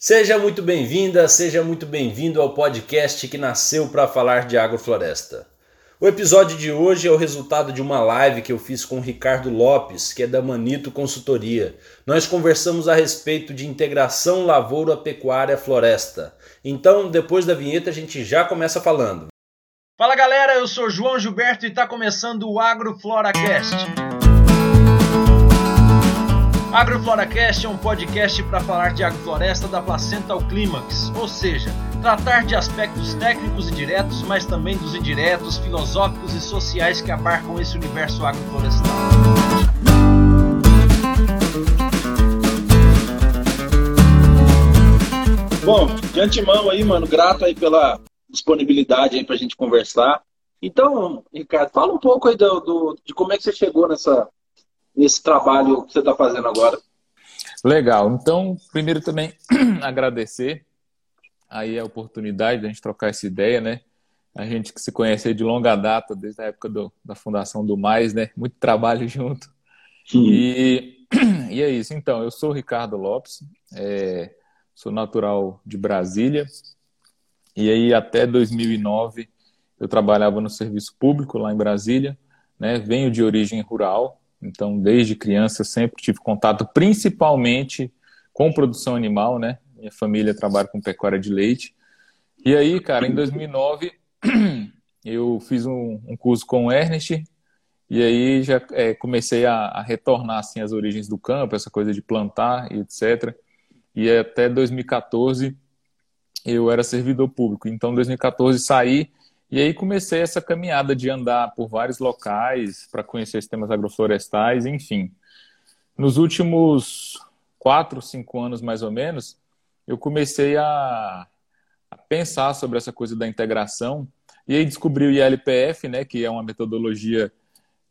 Seja muito bem-vinda, seja muito bem-vindo ao podcast que nasceu para falar de agrofloresta. O episódio de hoje é o resultado de uma live que eu fiz com o Ricardo Lopes, que é da Manito Consultoria. Nós conversamos a respeito de integração lavoura-pecuária-floresta. Então, depois da vinheta, a gente já começa falando. Fala galera, eu sou João Gilberto e está começando o AgroFloracast. AgroFloracast é um podcast para falar de agrofloresta da placenta ao clímax, ou seja, tratar de aspectos técnicos e diretos, mas também dos indiretos, filosóficos e sociais que abarcam esse universo agroflorestal. Bom, de antemão aí, mano, grato aí pela disponibilidade aí pra gente conversar. Então, Ricardo, fala um pouco aí do, do de como é que você chegou nessa, nesse trabalho que você está fazendo agora. Legal. Então, primeiro também agradecer aí a oportunidade de a gente trocar essa ideia, né? A gente que se conhece de longa data, desde a época do, da fundação do Mais, né? Muito trabalho junto. E, e é isso. Então, eu sou Ricardo Lopes, é, sou natural de Brasília. E aí, até 2009, eu trabalhava no serviço público lá em Brasília. Né? Venho de origem rural, então, desde criança, sempre tive contato principalmente com produção animal, né? Minha família trabalha com pecuária de leite. E aí, cara, em 2009, eu fiz um, um curso com o Ernest, e aí já é, comecei a, a, retornar assim, as origens do campo, essa coisa de plantar e etc. E até 2014 eu era servidor público. Então, em 2014 saí e aí comecei essa caminhada de andar por vários locais para conhecer sistemas agroflorestais, enfim. Nos últimos quatro, cinco anos mais ou menos, eu comecei a, a pensar sobre essa coisa da integração e aí descobri o ILPF, né, que é uma metodologia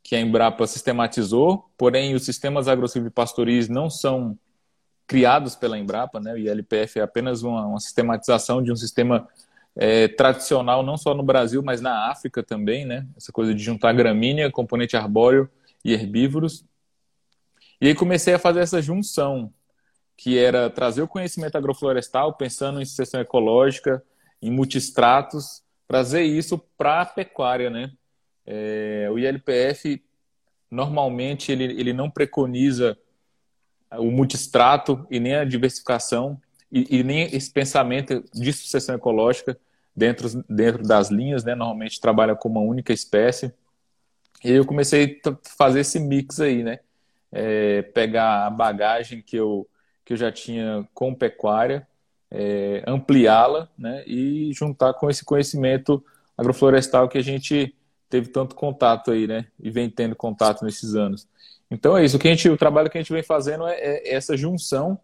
que a Embrapa sistematizou, porém os sistemas agrosilvipastoris não são criados pela Embrapa, né? O ILPF é apenas uma, uma sistematização de um sistema é, tradicional, não só no Brasil, mas na África também, né? Essa coisa de juntar gramínea, componente arbóreo e herbívoros. E aí comecei a fazer essa junção, que era trazer o conhecimento agroflorestal, pensando em sucessão ecológica, em multistratos, trazer isso para a pecuária, né? É, o ILPF, normalmente, ele, ele não preconiza o multistrato e nem a diversificação, e, e, nem esse pensamento de sucessão ecológica dentro, dentro das linhas, né? Normalmente trabalha com uma única espécie. E eu comecei a fazer esse mix aí, né? É, pegar a bagagem que eu, que eu já tinha com pecuária, é, ampliá-la, né? E juntar com esse conhecimento agroflorestal que a gente teve tanto contato aí, né? E vem tendo contato nesses anos. Então é isso. O, que a gente, o trabalho que a gente vem fazendo é, é essa junção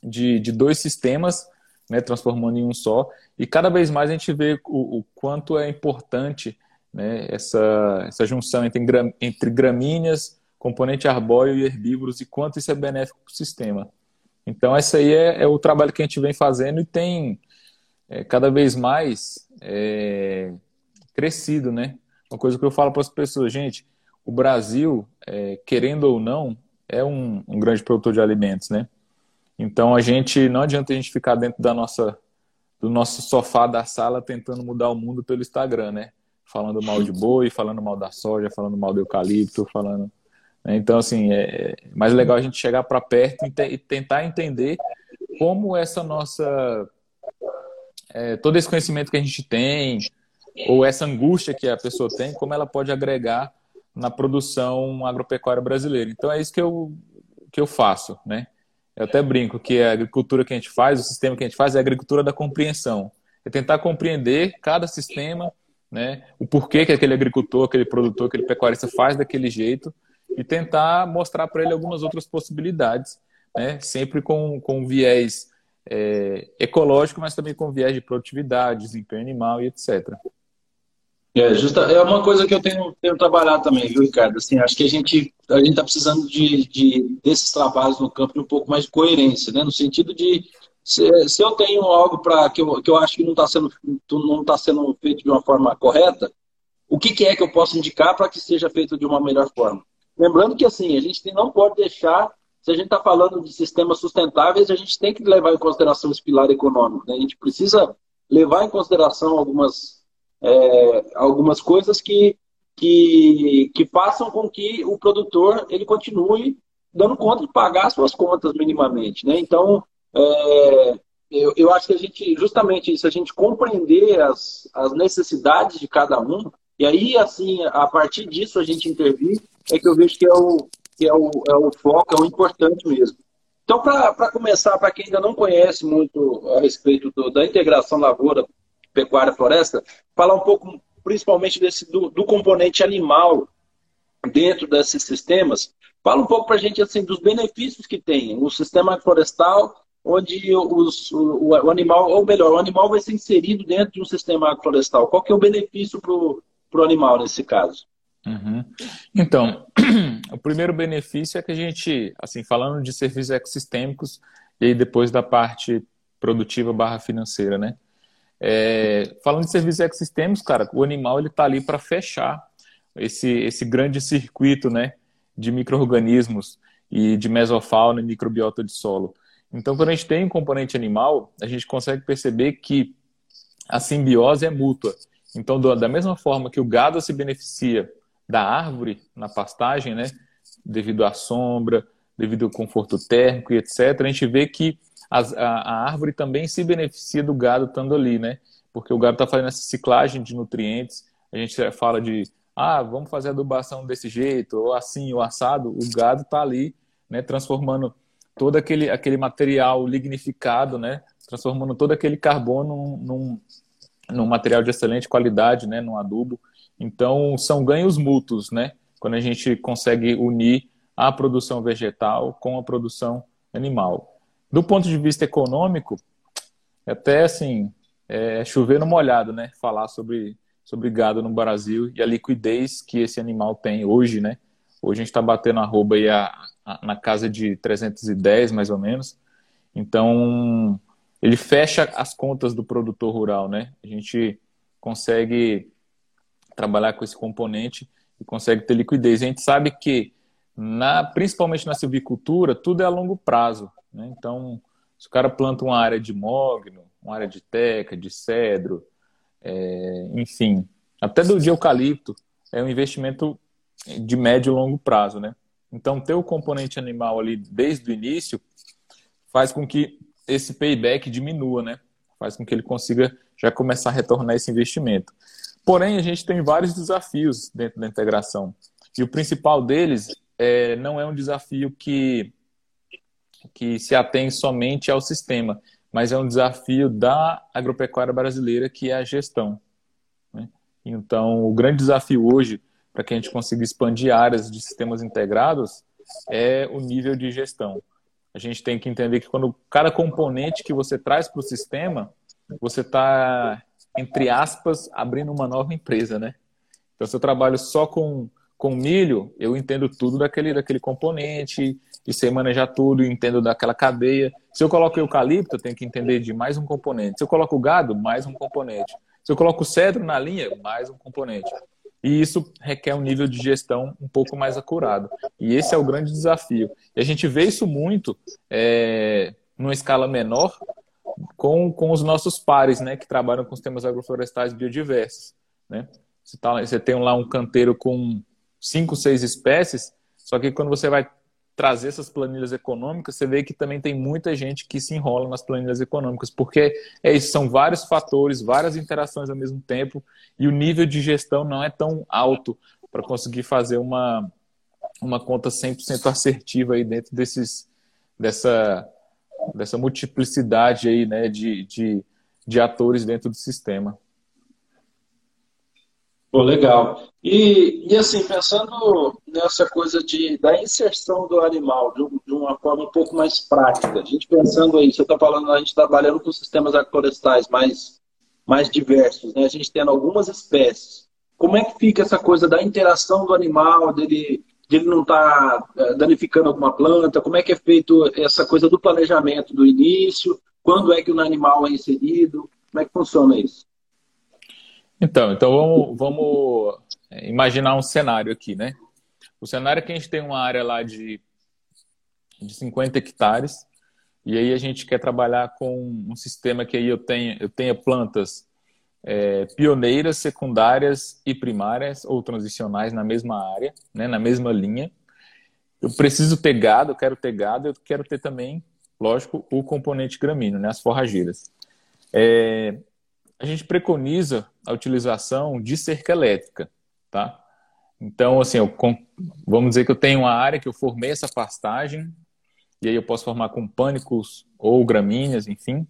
de, de dois sistemas né, transformando em um só. E cada vez mais a gente vê o, o quanto é importante né, essa, essa junção entre, entre gramíneas, componente arbóreo e herbívoros e quanto isso é benéfico para o sistema. Então, esse aí é, é, o trabalho que a gente vem fazendo e tem é, cada vez mais é, crescido, né? Uma coisa que eu falo para as pessoas, gente, o Brasil, é, querendo ou não, é um, um grande produtor de alimentos, né? Então a gente não adianta a gente ficar dentro da nossa do nosso sofá da sala tentando mudar o mundo pelo Instagram, né? Falando mal de boi, falando mal da soja, falando mal do eucalipto, falando. Né? Então assim é mais legal a gente chegar para perto e, tentar entender como essa nossa é, todo esse conhecimento que a gente tem ou essa angústia que a pessoa tem, como ela pode agregar na produção agropecuária brasileira. Então é isso que eu que eu faço, né? Eu até brinco que a agricultura que a gente faz, o sistema que a gente faz é a agricultura da compreensão. É tentar compreender cada sistema, né, o porquê que aquele agricultor, aquele produtor, aquele pecuarista faz daquele jeito e tentar mostrar para ele algumas outras possibilidades, né, sempre com, com viés é, ecológico, mas também com viés de produtividade, desempenho animal e etc. É, justa, é uma coisa que eu tenho, tenho trabalhado também, viu, Ricardo? Assim, acho que a gente a gente está precisando de, de, desses trabalhos no campo de um pouco mais de coerência, né? No sentido de se, se eu tenho algo para que eu, que eu acho que não está sendo não tá sendo feito de uma forma correta, o que, que é que eu posso indicar para que seja feito de uma melhor forma? Lembrando que assim a gente não pode deixar se a gente está falando de sistemas sustentáveis, a gente tem que levar em consideração esse pilar econômico. Né? A gente precisa levar em consideração algumas, é, algumas coisas que, que, que façam com que o produtor ele continue dando conta de pagar suas contas minimamente. Né? Então, é, eu, eu acho que a gente, justamente isso, a gente compreender as, as necessidades de cada um, e aí, assim, a partir disso a gente intervir, é que eu vejo que é o, que é o, é o foco, é o importante mesmo. Então, para começar, para quem ainda não conhece muito a respeito do, da integração lavoura, pecuária, floresta, falar um pouco principalmente desse, do, do componente animal dentro desses sistemas. Fala um pouco para a gente assim, dos benefícios que tem o sistema florestal onde os, o, o, animal, ou melhor, o animal vai ser inserido dentro de um sistema agroflorestal. Qual que é o benefício para o animal nesse caso? Uhum. Então, o primeiro benefício é que a gente, assim, falando de serviços ecossistêmicos, e depois da parte produtiva barra financeira, né? É, falando de serviços ecossistêmicos, cara, o animal ele está ali para fechar esse, esse grande circuito, né, de micro-organismos e de mesofauna e microbiota de solo. Então, quando a gente tem um componente animal, a gente consegue perceber que a simbiose é mútua. Então, da mesma forma que o gado se beneficia da árvore na pastagem, né, devido à sombra, devido ao conforto térmico e etc., a gente vê que a, a árvore também se beneficia do gado estando ali, né? Porque o gado está fazendo essa ciclagem de nutrientes. A gente fala de, ah, vamos fazer adubação desse jeito, ou assim, ou assado. O gado está ali, né, transformando todo aquele, aquele material lignificado, né? Transformando todo aquele carbono num, num material de excelente qualidade, né? Num adubo. Então, são ganhos mútuos, né? Quando a gente consegue unir a produção vegetal com a produção animal. Do ponto de vista econômico, até assim, é chover no molhado, né? Falar sobre, sobre gado no Brasil e a liquidez que esse animal tem hoje, né? Hoje a gente está batendo arroba aí a, a, na casa de 310, mais ou menos. Então, ele fecha as contas do produtor rural, né? A gente consegue trabalhar com esse componente e consegue ter liquidez. A gente sabe que, na, principalmente na silvicultura, tudo é a longo prazo. Né? Então, se o cara planta uma área de mogno, uma área de teca, de cedro, é, enfim, até do de eucalipto, é um investimento de médio e longo prazo, né? Então, ter o componente animal ali desde o início faz com que esse payback diminua, né? Faz com que ele consiga já começar a retornar esse investimento. Porém, a gente tem vários desafios dentro da integração. E o principal deles é, não é um desafio que, que se atém somente ao sistema, mas é um desafio da agropecuária brasileira, que é a gestão. Né? Então, o grande desafio hoje para que a gente consiga expandir áreas de sistemas integrados é o nível de gestão. A gente tem que entender que quando cada componente que você traz para o sistema, você está, entre aspas, abrindo uma nova empresa, né? Então, se eu trabalho só com, com milho, eu entendo tudo daquele, daquele componente, e sei manejar tudo, entendo daquela cadeia. Se eu coloco eucalipto, eu tenho que entender de mais um componente. Se eu coloco gado, mais um componente. Se eu coloco cedro na linha, mais um componente. E isso requer um nível de gestão um pouco mais acurado. E esse é o grande desafio. E a gente vê isso muito é, numa escala menor com, com os nossos pares, né, que trabalham com os temas agroflorestais biodiversos. Né? Você, tá, você tem lá um canteiro com cinco, seis espécies, só que quando você vai trazer essas planilhas econômicas, você vê que também tem muita gente que se enrola nas planilhas econômicas, porque é isso, são vários fatores, várias interações ao mesmo tempo, e o nível de gestão não é tão alto para conseguir fazer uma, uma conta 100% assertiva aí dentro desses, dessa, dessa multiplicidade aí, né, de, de, de atores dentro do sistema. Pô, legal. E, e assim, pensando nessa coisa de, da inserção do animal de, de uma forma um pouco mais prática, a gente pensando aí, você está falando, a gente trabalhando com sistemas agroflorestais mais, mais diversos, né? a gente tendo algumas espécies. Como é que fica essa coisa da interação do animal, dele, de ele não estar tá, é, danificando alguma planta? Como é que é feito essa coisa do planejamento do início? Quando é que o animal é inserido? Como é que funciona isso? Então, então vamos, vamos imaginar um cenário aqui, né? O cenário é que a gente tem uma área lá de, de 50 hectares. E aí a gente quer trabalhar com um sistema que aí eu tenha, eu tenha plantas é, pioneiras, secundárias e primárias ou transicionais na mesma área, né, na mesma linha. Eu preciso ter gado, eu quero ter gado, eu quero ter também, lógico, o componente gramíneo, né, as forrageiras. É, a gente preconiza a utilização de cerca elétrica, tá? Então, assim, eu, vamos dizer que eu tenho uma área que eu formei essa pastagem, e aí eu posso formar com pânicos ou gramíneas, enfim.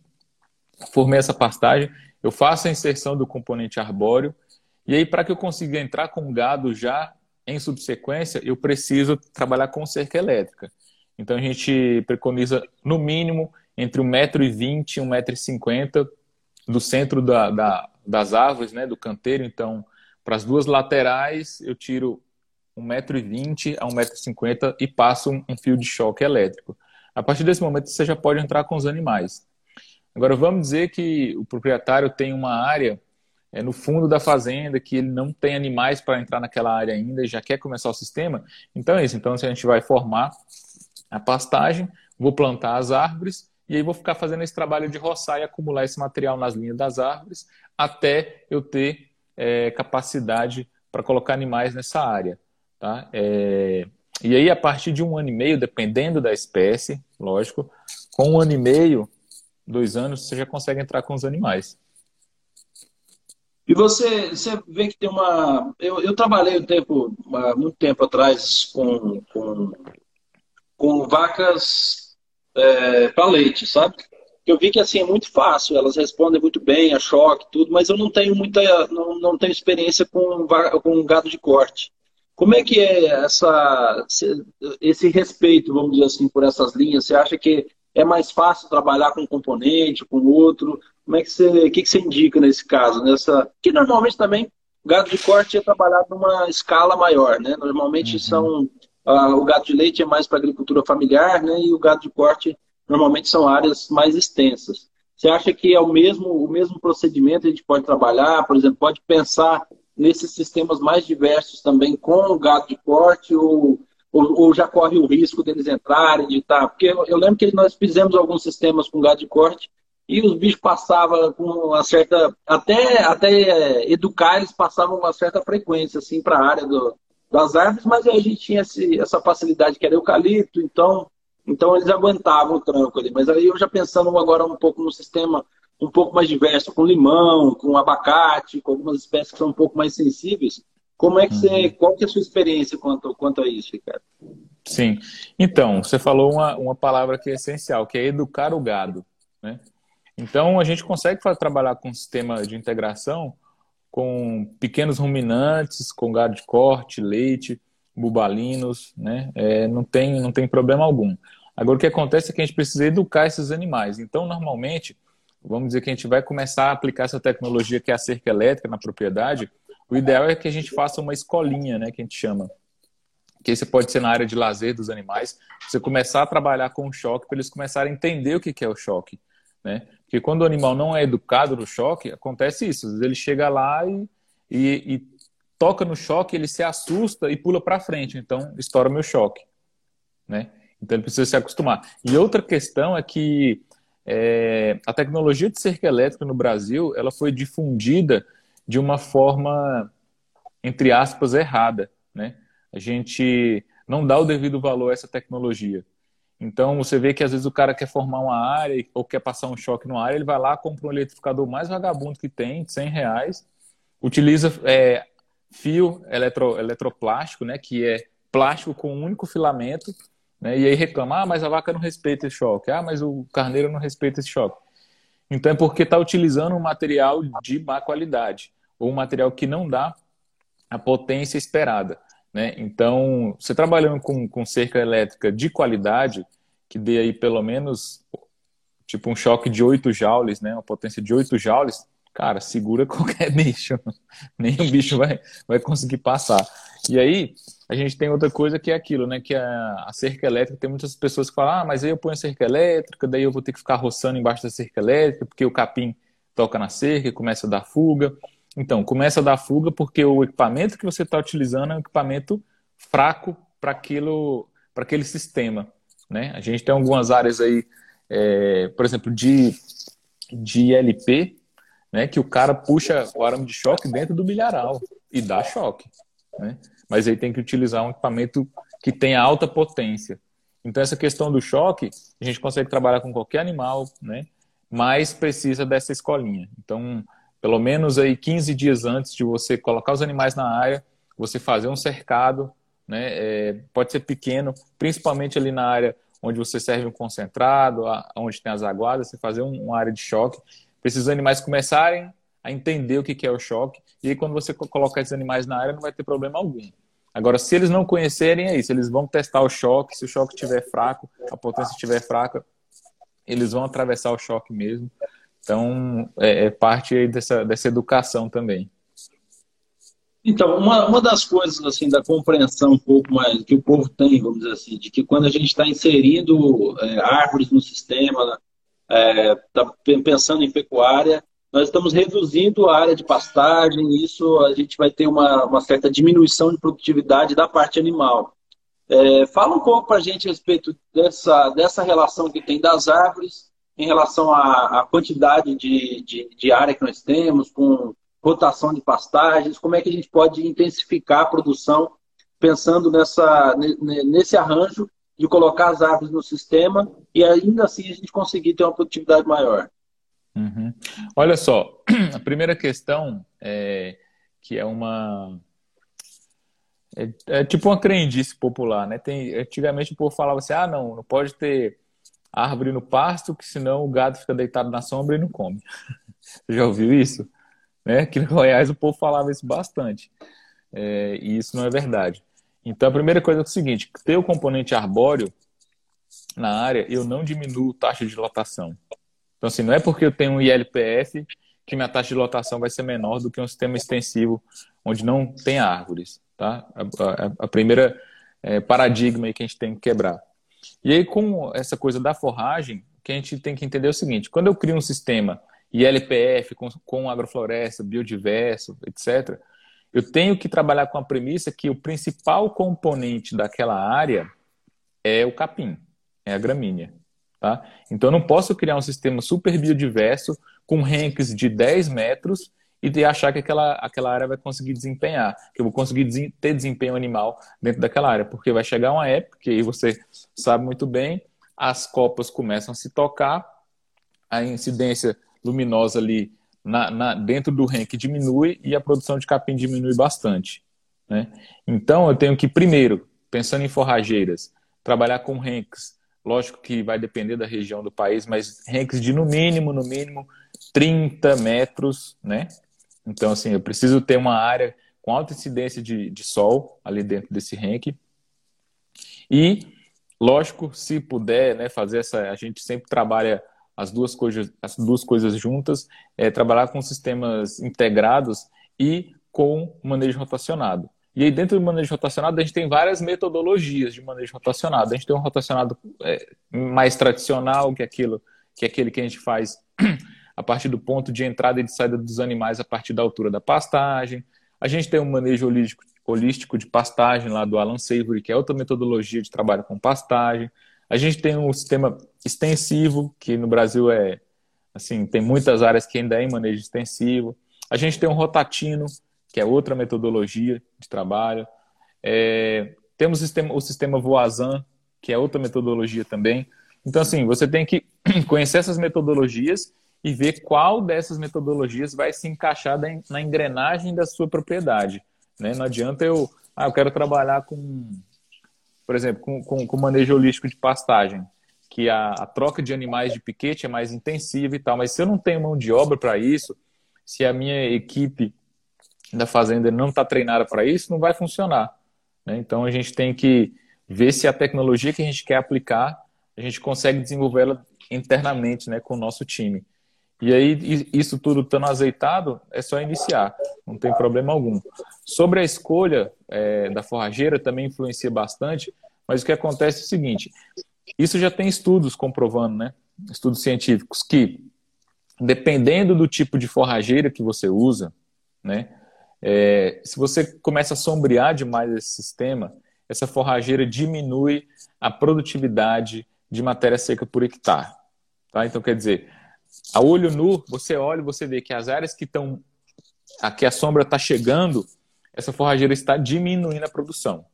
Formei essa pastagem, eu faço a inserção do componente arbóreo, e aí para que eu consiga entrar com gado já em subsequência, eu preciso trabalhar com cerca elétrica. Então a gente preconiza no mínimo entre 1,20m e 1,50m do centro da, da, das árvores, né, do canteiro. Então, para as duas laterais, eu tiro 1,20m a 1,50m e passo um, um fio de choque elétrico. A partir desse momento, você já pode entrar com os animais. Agora, vamos dizer que o proprietário tem uma área é, no fundo da fazenda, que ele não tem animais para entrar naquela área ainda e já quer começar o sistema. Então é isso. Então, a gente vai formar a pastagem, vou plantar as árvores e aí vou ficar fazendo esse trabalho de roçar e acumular esse material nas linhas das árvores até eu ter é, capacidade para colocar animais nessa área. Tá? É, e aí, a partir de um ano e meio, dependendo da espécie, lógico, com um ano e meio, dois anos, você já consegue entrar com os animais. E você, você vê que tem uma. Eu, eu trabalhei um tempo, muito tempo atrás com, com, com vacas é, para leite, sabe? Eu vi que assim é muito fácil, elas respondem muito bem a choque, tudo, mas eu não tenho muita, não, não tenho experiência com, com gado de corte. Como é que é essa, esse respeito, vamos dizer assim, por essas linhas? Você acha que é mais fácil trabalhar com um componente, com outro? Como é que você, o que, que você indica nesse caso? Nessa, que normalmente também gado de corte é trabalhado numa escala maior, né? Normalmente uhum. são uh, o gado de leite é mais para agricultura familiar, né? E o gado de corte normalmente são áreas mais extensas. Você acha que é o mesmo o mesmo procedimento a gente pode trabalhar? Por exemplo, pode pensar nesses sistemas mais diversos também com o gado de corte ou, ou, ou, já corre o risco deles entrarem de tá? Porque eu, eu, lembro que nós fizemos alguns sistemas com gado de corte e os bichos passavam com uma certa. Até, até é, educar, eles passavam uma certa frequência assim, para a área do, das árvores, mas a gente tinha esse, essa facilidade que era eucalipto, então, então eles aguentavam o tranco ali. Mas aí eu já pensando agora um pouco no sistema um pouco mais diverso, com limão, com abacate, com algumas espécies que são um pouco mais sensíveis. Como é que você, uhum. qual que é a sua experiência quanto, quanto a isso, Ricardo? Sim. Então, você falou uma, uma palavra que é essencial, que é educar o gado. Né? Então, a gente consegue trabalhar com um sistema de integração com pequenos ruminantes, com gado de corte, leite, bubalinos, né? É, não, tem, não tem problema algum. Agora, o que acontece é que a gente precisa educar esses animais. Então, normalmente, vamos dizer que a gente vai começar a aplicar essa tecnologia que é a cerca elétrica na propriedade, o ideal é que a gente faça uma escolinha, né, que a gente chama. Que isso pode ser na área de lazer dos animais, você começar a trabalhar com o choque para eles começarem a entender o que é o choque, né? Porque quando o animal não é educado no choque, acontece isso. Às vezes ele chega lá e, e, e toca no choque, ele se assusta e pula para frente. Então, estoura meu choque, né? Então ele precisa se acostumar. E outra questão é que é, a tecnologia de cerca elétrica no Brasil ela foi difundida de uma forma, entre aspas, errada. Né? A gente não dá o devido valor a essa tecnologia. Então, você vê que às vezes o cara quer formar uma área ou quer passar um choque numa área, ele vai lá, compra um eletrificador mais vagabundo que tem, de 100 reais, utiliza é, fio eletro, eletroplástico, né, que é plástico com um único filamento, né? E aí reclama, ah, mas a vaca não respeita esse choque, ah, mas o carneiro não respeita esse choque. Então é porque está utilizando um material de má qualidade, ou um material que não dá a potência esperada. Né? Então, você trabalhando com, com cerca elétrica de qualidade, que dê aí pelo menos tipo um choque de 8 joules, né? uma potência de 8 joules, cara, segura qualquer bicho. Nenhum bicho vai, vai conseguir passar. E aí, a gente tem outra coisa que é aquilo, né? Que a, a cerca elétrica, tem muitas pessoas que falam, ah, mas aí eu ponho a cerca elétrica, daí eu vou ter que ficar roçando embaixo da cerca elétrica, porque o capim toca na cerca e começa a dar fuga. Então, começa a dar fuga porque o equipamento que você está utilizando é um equipamento fraco para aquilo, para aquele sistema. né? A gente tem algumas áreas aí, é, por exemplo, de, de ILP, né, que o cara puxa o arame de choque dentro do milharal e dá choque. Né? Mas aí tem que utilizar um equipamento que tenha alta potência. Então, essa questão do choque, a gente consegue trabalhar com qualquer animal, né? mas precisa dessa escolinha. Então, pelo menos aí 15 dias antes de você colocar os animais na área, você fazer um cercado, né? É, pode ser pequeno, principalmente ali na área onde você serve um concentrado, onde tem as aguadas, você fazer um, uma área de choque, para esses animais começarem a entender o que é o choque, e aí quando você colocar esses animais na área não vai ter problema algum. Agora, se eles não conhecerem, é isso, eles vão testar o choque, se o choque estiver fraco, a potência estiver fraca, eles vão atravessar o choque mesmo. Então, é, é parte dessa, dessa educação também. Então, uma, uma das coisas assim da compreensão um pouco mais que o povo tem, vamos dizer assim, de que quando a gente está inserindo é, árvores no sistema, é, tá pensando em pecuária, nós estamos reduzindo a área de pastagem, e isso a gente vai ter uma, uma certa diminuição de produtividade da parte animal. É, fala um pouco para a gente a respeito dessa, dessa relação que tem das árvores em relação à, à quantidade de, de, de, área que nós temos, com rotação de pastagens, como é que a gente pode intensificar a produção pensando nessa, nesse arranjo de colocar as árvores no sistema e ainda assim a gente conseguir ter uma produtividade maior. Uhum. Olha só, a primeira questão é que é uma é, é, tipo uma crendice popular, né? Tem, antigamente o povo falava assim: ah, não, não pode ter árvore no pasto, que senão o gado fica deitado na sombra e não come. Você já ouviu isso? Né? Aqui no Goiás o povo falava isso bastante. É, e isso não é verdade. Então a primeira coisa é o seguinte: ter o componente arbóreo na área, eu não diminuo taxa de lotação. Então, assim, não é porque eu tenho um ILPF que minha taxa de lotação vai ser menor do que um sistema extensivo onde não tem árvores. Tá? A, a, a primeira é, paradigma que a gente tem que quebrar. E aí, com essa coisa da forragem, que a gente tem que entender é o seguinte: quando eu crio um sistema ILPF com, com agrofloresta, biodiverso, etc., eu tenho que trabalhar com a premissa que o principal componente daquela área é o capim, é a gramínea. Tá? Então, eu não posso criar um sistema super biodiverso com ranks de 10 metros e de achar que aquela, aquela área vai conseguir desempenhar, que eu vou conseguir ter desempenho animal dentro daquela área, porque vai chegar uma época, que você sabe muito bem, as copas começam a se tocar, a incidência luminosa ali na, na, dentro do rank diminui e a produção de capim diminui bastante. Né? Então, eu tenho que, primeiro, pensando em forrageiras, trabalhar com ranks. Lógico que vai depender da região do país, mas ranks de no mínimo, no mínimo, 30 metros, né? Então, assim, eu preciso ter uma área com alta incidência de, de sol ali dentro desse rank. E, lógico, se puder, né, fazer essa. A gente sempre trabalha as duas coisas, as duas coisas juntas, é, trabalhar com sistemas integrados e com manejo rotacionado. E aí, dentro do manejo rotacionado, a gente tem várias metodologias de manejo rotacionado. A gente tem um rotacionado é, mais tradicional, que é aquilo que é aquele que a gente faz a partir do ponto de entrada e de saída dos animais a partir da altura da pastagem. A gente tem um manejo holístico, holístico de pastagem lá do Alan Savory, que é outra metodologia de trabalho com pastagem. A gente tem um sistema extensivo, que no Brasil é assim, tem muitas áreas que ainda é em manejo extensivo. A gente tem um rotatino, que é outra metodologia de trabalho. É, temos o sistema, o sistema Voisin, que é outra metodologia também. Então, assim, você tem que conhecer essas metodologias e ver qual dessas metodologias vai se encaixar na engrenagem da sua propriedade. Né? Não adianta eu, ah, eu quero trabalhar com, por exemplo, com, com, com manejo holístico de pastagem, que a, a, troca de animais de piquete é mais intensiva e tal, mas se eu não tenho mão de obra para isso, se a minha equipe da fazenda não está treinada para isso, não vai funcionar. Né? Então a gente tem que ver se a tecnologia que a gente quer aplicar, a gente consegue desenvolvê-la internamente né, com o nosso time. E aí, isso tudo estando azeitado, é só iniciar, não tem problema algum. Sobre a escolha é, da forrageira, também influencia bastante, mas o que acontece é o seguinte: isso já tem estudos comprovando, né? Estudos científicos, que dependendo do tipo de forrageira que você usa, né? É, se você começa a sombrear demais esse sistema, essa forrageira diminui a produtividade de matéria seca por hectare. Tá? Então, quer dizer, a olho nu, você olha e você vê que as áreas que estão. Aqui a sombra está chegando, essa forrageira está diminuindo a produção.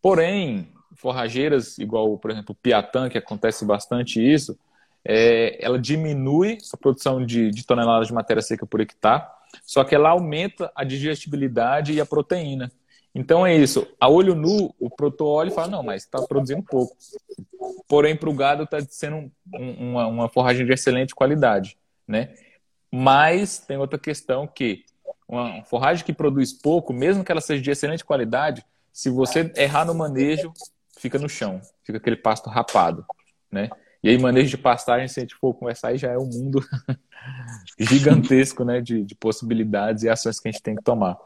Porém, forrageiras, igual, por exemplo, Piatã, que acontece bastante isso, é, ela diminui a produção de, de toneladas de matéria seca por hectare, só que ela aumenta a digestibilidade e a proteína. Então é isso. A olho nu, o produtor olha e fala: não, mas está produzindo pouco. Porém, para o gado está sendo um, uma, uma forragem de excelente qualidade. Né? Mas tem outra questão que uma forragem que produz pouco, mesmo que ela seja de excelente qualidade, se você errar no manejo, fica no chão, fica aquele pasto rapado, né? E aí, manejo de pastagem, se a gente for conversar, aí já é um mundo gigantesco, né, de, de possibilidades e ações que a gente tem que tomar.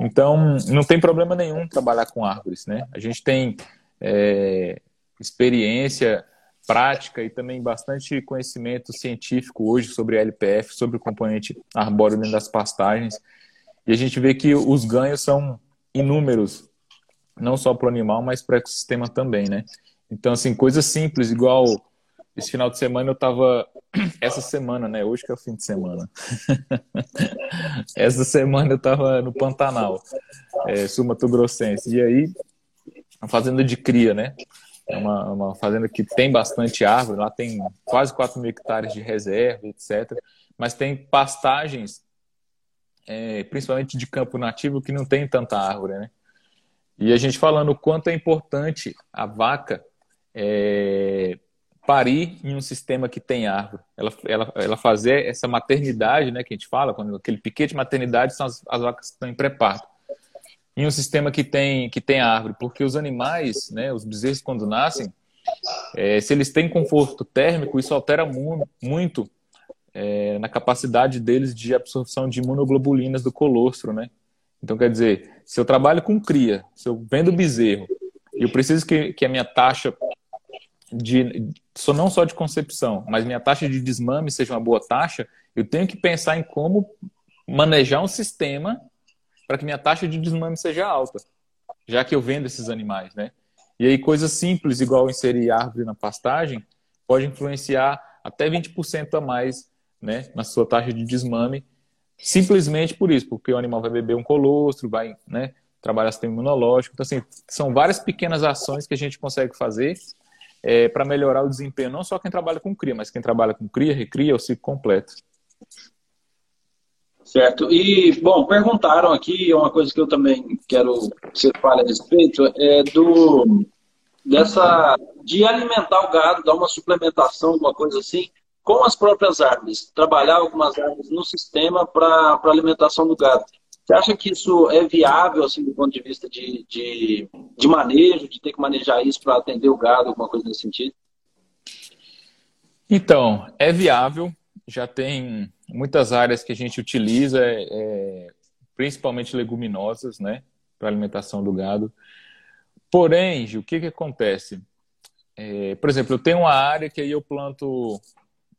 Então, não tem problema nenhum trabalhar com árvores, né? A gente tem é, experiência prática e também bastante conhecimento científico hoje sobre LPF, sobre o componente arbóreo dentro das pastagens. E a gente vê que os ganhos são inúmeros, não só para o animal, mas para o ecossistema também, né? Então, assim, coisas simples, igual esse final de semana eu estava essa semana, né? Hoje que é o fim de semana. essa semana eu estava no Pantanal, é, Sul Grossense. E aí, a fazenda de cria, né? É uma, uma fazenda que tem bastante árvore, lá tem quase 4 mil hectares de reserva, etc. Mas tem pastagens, é, principalmente de campo nativo, que não tem tanta árvore, né? E a gente falando o quanto é importante a vaca é, parir em um sistema que tem árvore. Ela, ela, ela fazer essa maternidade, né, que a gente fala, quando aquele piquete de maternidade são as, as vacas que estão em pré-parto. Em um sistema que tem, que tem árvore, porque os animais, né, os bezerros quando nascem, é, se eles têm conforto térmico, isso altera mu muito é, na capacidade deles de absorção de imunoglobulinas do colostro, né? Então, quer dizer, se eu trabalho com cria, se eu vendo bezerro, eu preciso que, que a minha taxa de não só de concepção, mas minha taxa de desmame seja uma boa taxa, eu tenho que pensar em como manejar um sistema para que minha taxa de desmame seja alta, já que eu vendo esses animais, né? E aí coisas simples, igual inserir árvore na pastagem, pode influenciar até 20% a mais, né, na sua taxa de desmame, simplesmente por isso, porque o animal vai beber um colostro, vai, né, trabalhar sistema imunológico. Então, assim, são várias pequenas ações que a gente consegue fazer é, para melhorar o desempenho, não só quem trabalha com cria, mas quem trabalha com cria, recria, o ciclo completo. Certo. E, bom, perguntaram aqui, uma coisa que eu também quero que você fale a respeito, é do dessa de alimentar o gado, dar uma suplementação, alguma coisa assim, com as próprias árvores, trabalhar algumas árvores no sistema para alimentação do gado. Você acha que isso é viável, assim, do ponto de vista de, de, de manejo, de ter que manejar isso para atender o gado, alguma coisa nesse sentido? Então, é viável. Já tem muitas áreas que a gente utiliza, é, principalmente leguminosas, né, para alimentação do gado. Porém, o que, que acontece? É, por exemplo, eu tenho uma área que aí eu planto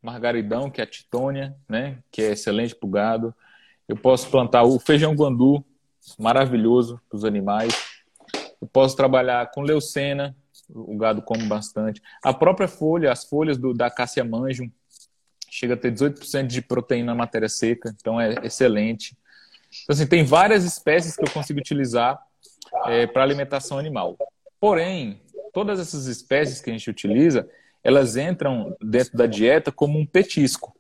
margaridão, que é a titônia, né, que é excelente para o gado. Eu posso plantar o feijão guandu, maravilhoso para os animais. Eu posso trabalhar com leucena, o gado come bastante. A própria folha, as folhas do, da cássia manjum, chega a ter 18% de proteína na matéria seca, então é excelente. Então, assim, tem várias espécies que eu consigo utilizar é, para alimentação animal. Porém, todas essas espécies que a gente utiliza, elas entram dentro da dieta como um petisco.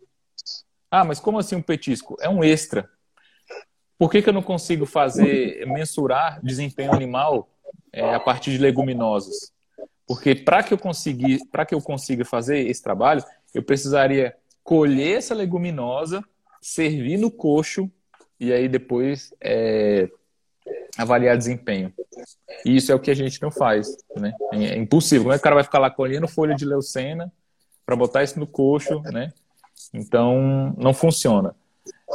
Ah, mas como assim um petisco? É um extra. Por que, que eu não consigo fazer, mensurar desempenho animal é, a partir de leguminosas? Porque para que eu conseguir, para que eu consiga fazer esse trabalho, eu precisaria colher essa leguminosa, servir no coxo e aí depois é, avaliar desempenho. E isso é o que a gente não faz, né? É impossível. Como é que o cara vai ficar lá colhendo folha de leucena para botar isso no coxo, né? Então não funciona.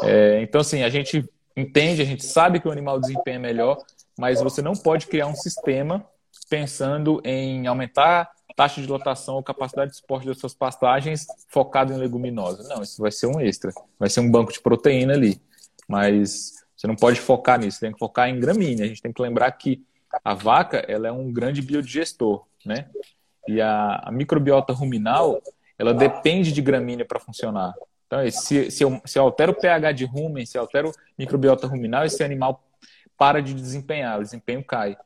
É, então assim a gente entende, a gente sabe que o animal desempenha melhor, mas você não pode criar um sistema pensando em aumentar taxa de lotação ou capacidade de suporte das suas pastagens focado em leguminosa. Não, isso vai ser um extra, vai ser um banco de proteína ali, mas você não pode focar nisso, tem que focar em gramínea. A gente tem que lembrar que a vaca ela é um grande biodigestor, né? E a, a microbiota ruminal ela depende de gramínea para funcionar. Então, se, se, eu, se eu altero o pH de rumen, se eu altero microbiota ruminal, esse animal para de desempenhar, o desempenho cai.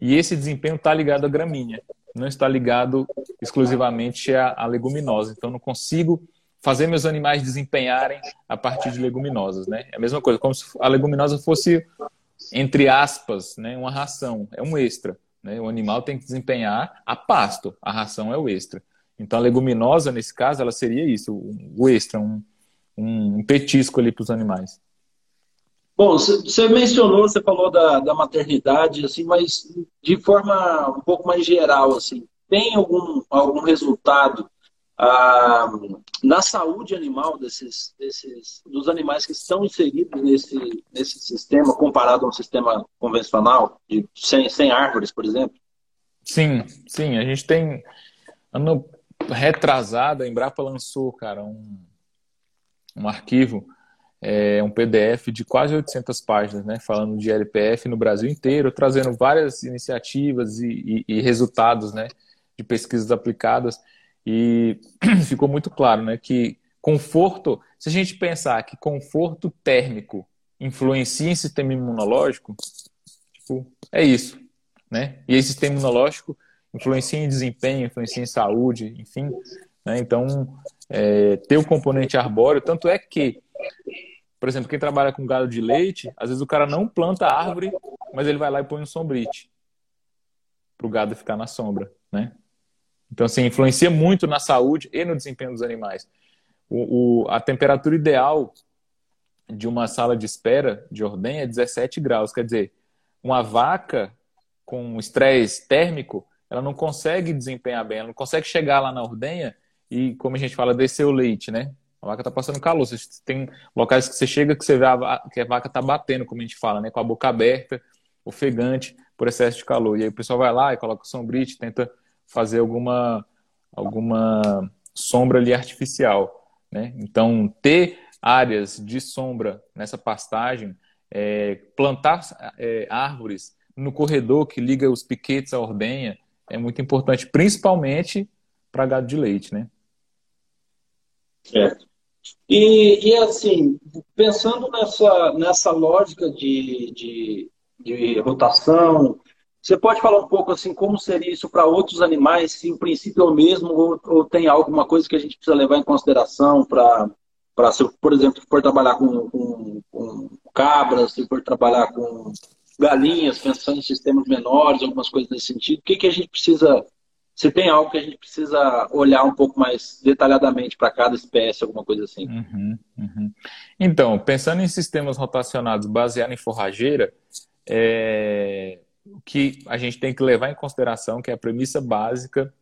E esse desempenho está ligado à gramínea, não está ligado exclusivamente à, à leguminosa. Então, não consigo fazer meus animais desempenharem a partir de leguminosas, né? É a mesma coisa, como se a leguminosa fosse, entre aspas, né, uma ração, é um extra. Né? O animal tem que desempenhar a pasto, a ração é o extra. Então, a leguminosa, nesse caso, ela seria isso, o extra, um, um petisco ali para os animais. Bom, você mencionou, você falou da, da maternidade, assim, mas de forma um pouco mais geral, assim, tem algum, algum resultado ah, na saúde animal desses, desses, dos animais que estão inseridos nesse, nesse sistema, comparado a um sistema convencional, de, sem, sem árvores, por exemplo? Sim, sim. A gente tem. Ano retrasado, a Embrapa lançou, cara, um, um arquivo, é, um PDF de quase 800 páginas, né, falando de LPF no Brasil inteiro, trazendo várias iniciativas e, e, e resultados, né, de pesquisas aplicadas. E ficou muito claro, né, que conforto, se a gente pensar que conforto térmico influencia em sistema imunológico, tipo, é isso, né? E esse sistema imunológico influencia em desempenho, influencia em saúde, enfim. Né? Então, é, ter o componente arbóreo, tanto é que, por exemplo, quem trabalha com gado de leite, às vezes o cara não planta árvore, mas ele vai lá e põe um sombrite para o gado ficar na sombra, né? Então, assim, influencia muito na saúde e no desempenho dos animais. O, o, a temperatura ideal de uma sala de espera de ordenha é 17 graus. Quer dizer, uma vaca com estresse térmico, ela não consegue desempenhar bem, ela não consegue chegar lá na ordenha e, como a gente fala, descer o leite, né? A vaca está passando calor. Você tem locais que você chega que você vê a, que a vaca está batendo, como a gente fala, né? Com a boca aberta, ofegante, por excesso de calor. E aí o pessoal vai lá e coloca sombrite, tenta fazer alguma, alguma sombra ali artificial. Né? Então, ter áreas de sombra nessa pastagem, é, plantar é, árvores no corredor que liga os piquetes à ordenha é muito importante, principalmente para gado de leite, né? É. E, e assim, pensando nessa, nessa lógica de, de, de rotação, você pode falar um pouco assim como seria isso para outros animais, se o princípio é o mesmo ou, ou tem alguma coisa que a gente precisa levar em consideração para, para se, por exemplo, for trabalhar com, com, com cabras, se for trabalhar com galinhas, pensando em sistemas menores, algumas coisas nesse sentido, o que, que a gente precisa se tem algo que a gente precisa olhar um pouco mais detalhadamente para cada espécie, alguma coisa assim. Uhum, uhum. Então, pensando em sistemas rotacionados baseados em forrageira, é, o que a gente tem que levar em consideração, que é a premissa básica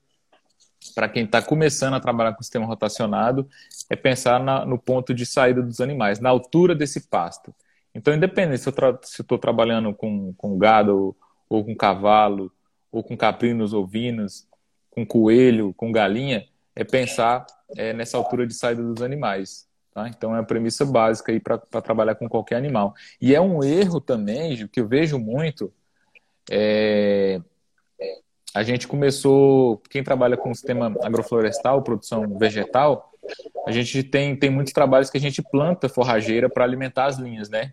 para quem está começando a trabalhar com sistema rotacionado, é pensar na, no ponto de saída dos animais, na altura desse pasto. Então, independente se eu estou trabalhando com, com gado, ou com cavalo, ou com caprinos ovinos, com coelho, com galinha, é pensar é, nessa altura de saída dos animais. Tá? Então, é a premissa básica para trabalhar com qualquer animal. E é um erro também, que eu vejo muito, é, a gente começou, quem trabalha com o sistema agroflorestal, produção vegetal, a gente tem, tem muitos trabalhos que a gente planta forrageira para alimentar as linhas, né?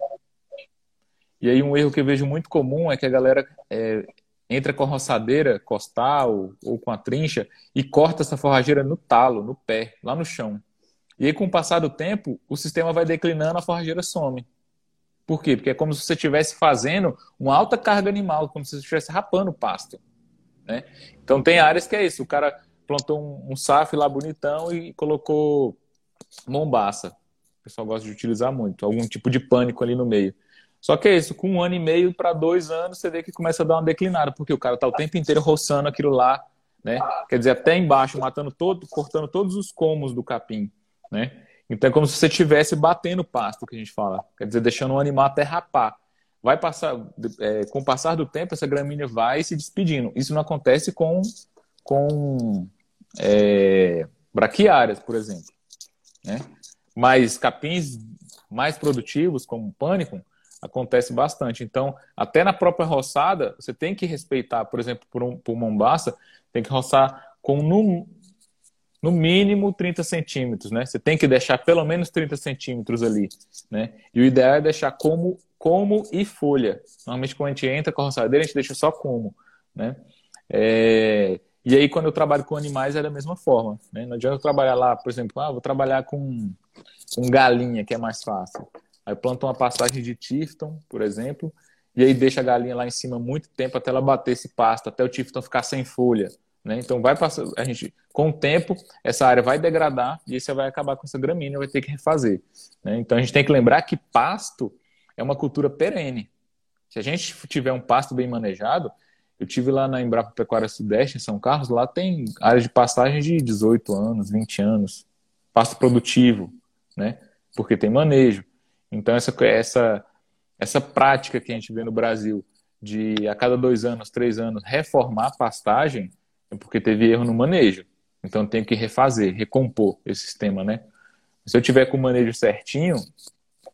E aí um erro que eu vejo muito comum é que a galera é, entra com a roçadeira costal ou com a trincha e corta essa forrageira no talo, no pé, lá no chão. E aí, com o passar do tempo, o sistema vai declinando, a forrageira some. Por quê? Porque é como se você estivesse fazendo uma alta carga animal, como se você estivesse rapando o pasto. Né? Então tem áreas que é isso. O cara plantou um, um SAF lá bonitão e colocou mombaça. O pessoal gosta de utilizar muito. Algum tipo de pânico ali no meio. Só que é isso, com um ano e meio para dois anos, você vê que começa a dar uma declinada, porque o cara está o tempo inteiro roçando aquilo lá, né? Quer dizer, até embaixo, matando todo, cortando todos os comos do capim, né? Então é como se você estivesse batendo pasto, que a gente fala. Quer dizer, deixando o animal até rapar. Vai passar, é, com o passar do tempo, essa gramínea vai se despedindo. Isso não acontece com, com é, braquiárias, por exemplo. Né? Mas capins mais produtivos, como o pânico, acontece bastante. Então, até na própria roçada, você tem que respeitar, por exemplo, por, um, por Mombasa, tem que roçar com no, no mínimo 30 centímetros, né? Você tem que deixar pelo menos 30 centímetros ali, né? E o ideal é deixar como, como e folha. Normalmente quando a gente entra com a roçadeira, a gente deixa só como, né? É... E aí quando eu trabalho com animais é da mesma forma, né? Não adianta eu trabalhar lá, por exemplo, ah, vou trabalhar com, com galinha, que é mais fácil. Aí planta uma pastagem de tifton, por exemplo, e aí deixa a galinha lá em cima muito tempo até ela bater esse pasto, até o tifton ficar sem folha. Né? Então vai passar, a gente, com o tempo, essa área vai degradar e você vai acabar com essa gramínea, vai ter que refazer. Né? Então a gente tem que lembrar que pasto é uma cultura perene. Se a gente tiver um pasto bem manejado, eu tive lá na Embrapa Pecuária Sudeste, em São Carlos, lá tem área de pastagem de 18 anos, 20 anos, pasto produtivo, né? Porque tem manejo. Então, essa, essa, essa prática que a gente vê no Brasil de a cada dois anos, três anos, reformar a pastagem, é porque teve erro no manejo. Então, tem que refazer, recompor esse sistema, né? Se eu tiver com o manejo certinho,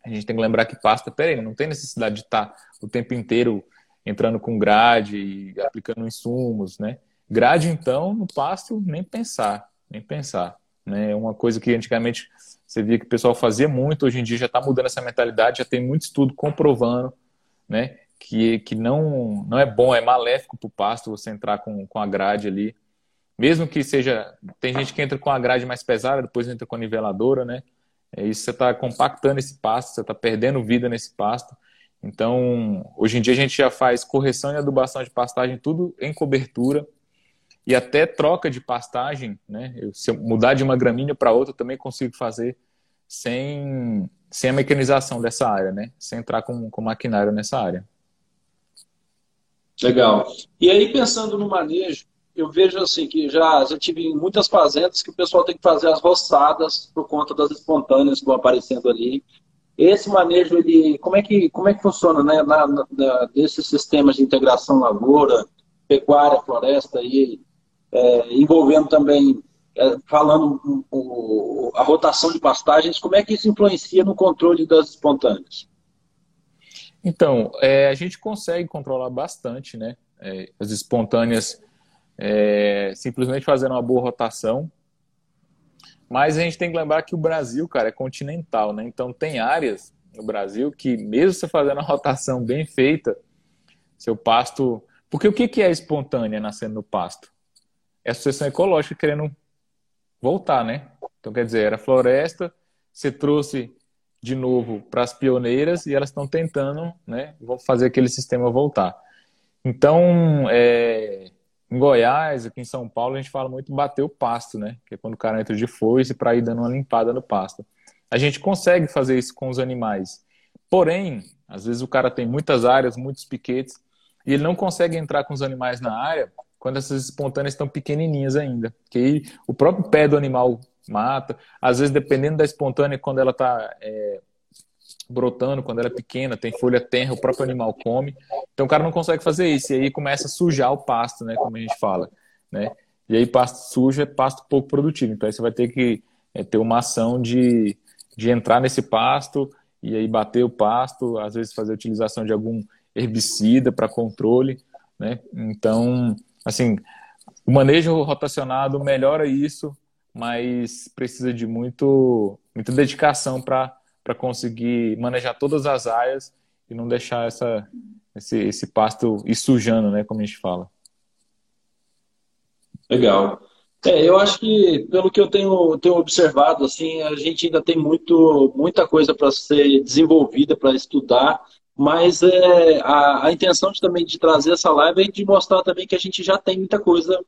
a gente tem que lembrar que pasta, peraí, não tem necessidade de estar tá o tempo inteiro entrando com grade e aplicando insumos, né? Grade, então, no pasto, nem pensar, nem pensar. Né? É uma coisa que antigamente você via que o pessoal fazia muito, hoje em dia já está mudando essa mentalidade, já tem muito estudo comprovando né, que, que não, não é bom, é maléfico para o pasto você entrar com, com a grade ali. Mesmo que seja. Tem gente que entra com a grade mais pesada, depois entra com a niveladora, né? É isso você está compactando esse pasto, você está perdendo vida nesse pasto. Então, hoje em dia a gente já faz correção e adubação de pastagem, tudo em cobertura e até troca de pastagem, né? Eu, se eu mudar de uma gramínea para outra, também consigo fazer sem, sem a mecanização dessa área, né? Sem entrar com, com maquinário nessa área. Legal. E aí, pensando no manejo, eu vejo assim que já, já tive muitas fazendas que o pessoal tem que fazer as roçadas por conta das espontâneas que vão aparecendo ali. Esse manejo, ele, como é que, como é que funciona, né? Na, na, desses sistemas de integração lavoura, pecuária, floresta e é, envolvendo também, falando o, a rotação de pastagens, como é que isso influencia no controle das espontâneas? Então, é, a gente consegue controlar bastante, né? É, as espontâneas é, simplesmente fazendo uma boa rotação. Mas a gente tem que lembrar que o Brasil, cara, é continental, né? Então tem áreas no Brasil que, mesmo você fazendo a rotação bem feita, seu pasto. Porque o que é espontânea nascendo no pasto? é a sucessão ecológica querendo voltar, né? Então, quer dizer, era floresta, você trouxe de novo para as pioneiras e elas estão tentando, né, fazer aquele sistema voltar. Então, é, em Goiás, aqui em São Paulo, a gente fala muito bater o pasto, né? Que é quando o cara entra de foice para ir dando uma limpada no pasto. A gente consegue fazer isso com os animais. Porém, às vezes o cara tem muitas áreas, muitos piquetes, e ele não consegue entrar com os animais na área quando essas espontâneas estão pequenininhas ainda. Que aí o próprio pé do animal mata. Às vezes, dependendo da espontânea, quando ela está é, brotando, quando ela é pequena, tem folha tenra, o próprio animal come. Então o cara não consegue fazer isso. E aí começa a sujar o pasto, né? Como a gente fala. Né? E aí pasto sujo é pasto pouco produtivo. Então aí você vai ter que é, ter uma ação de, de entrar nesse pasto e aí bater o pasto, às vezes fazer utilização de algum herbicida para controle. Né? Então, assim, o manejo rotacionado melhora isso, mas precisa de muito, muita dedicação para conseguir manejar todas as áreas e não deixar essa, esse, esse pasto ir sujando, né, como a gente fala. Legal. É, eu acho que, pelo que eu tenho, tenho observado, assim, a gente ainda tem muito, muita coisa para ser desenvolvida, para estudar, mas é, a, a intenção de, também de trazer essa live é de mostrar também que a gente já tem muita coisa,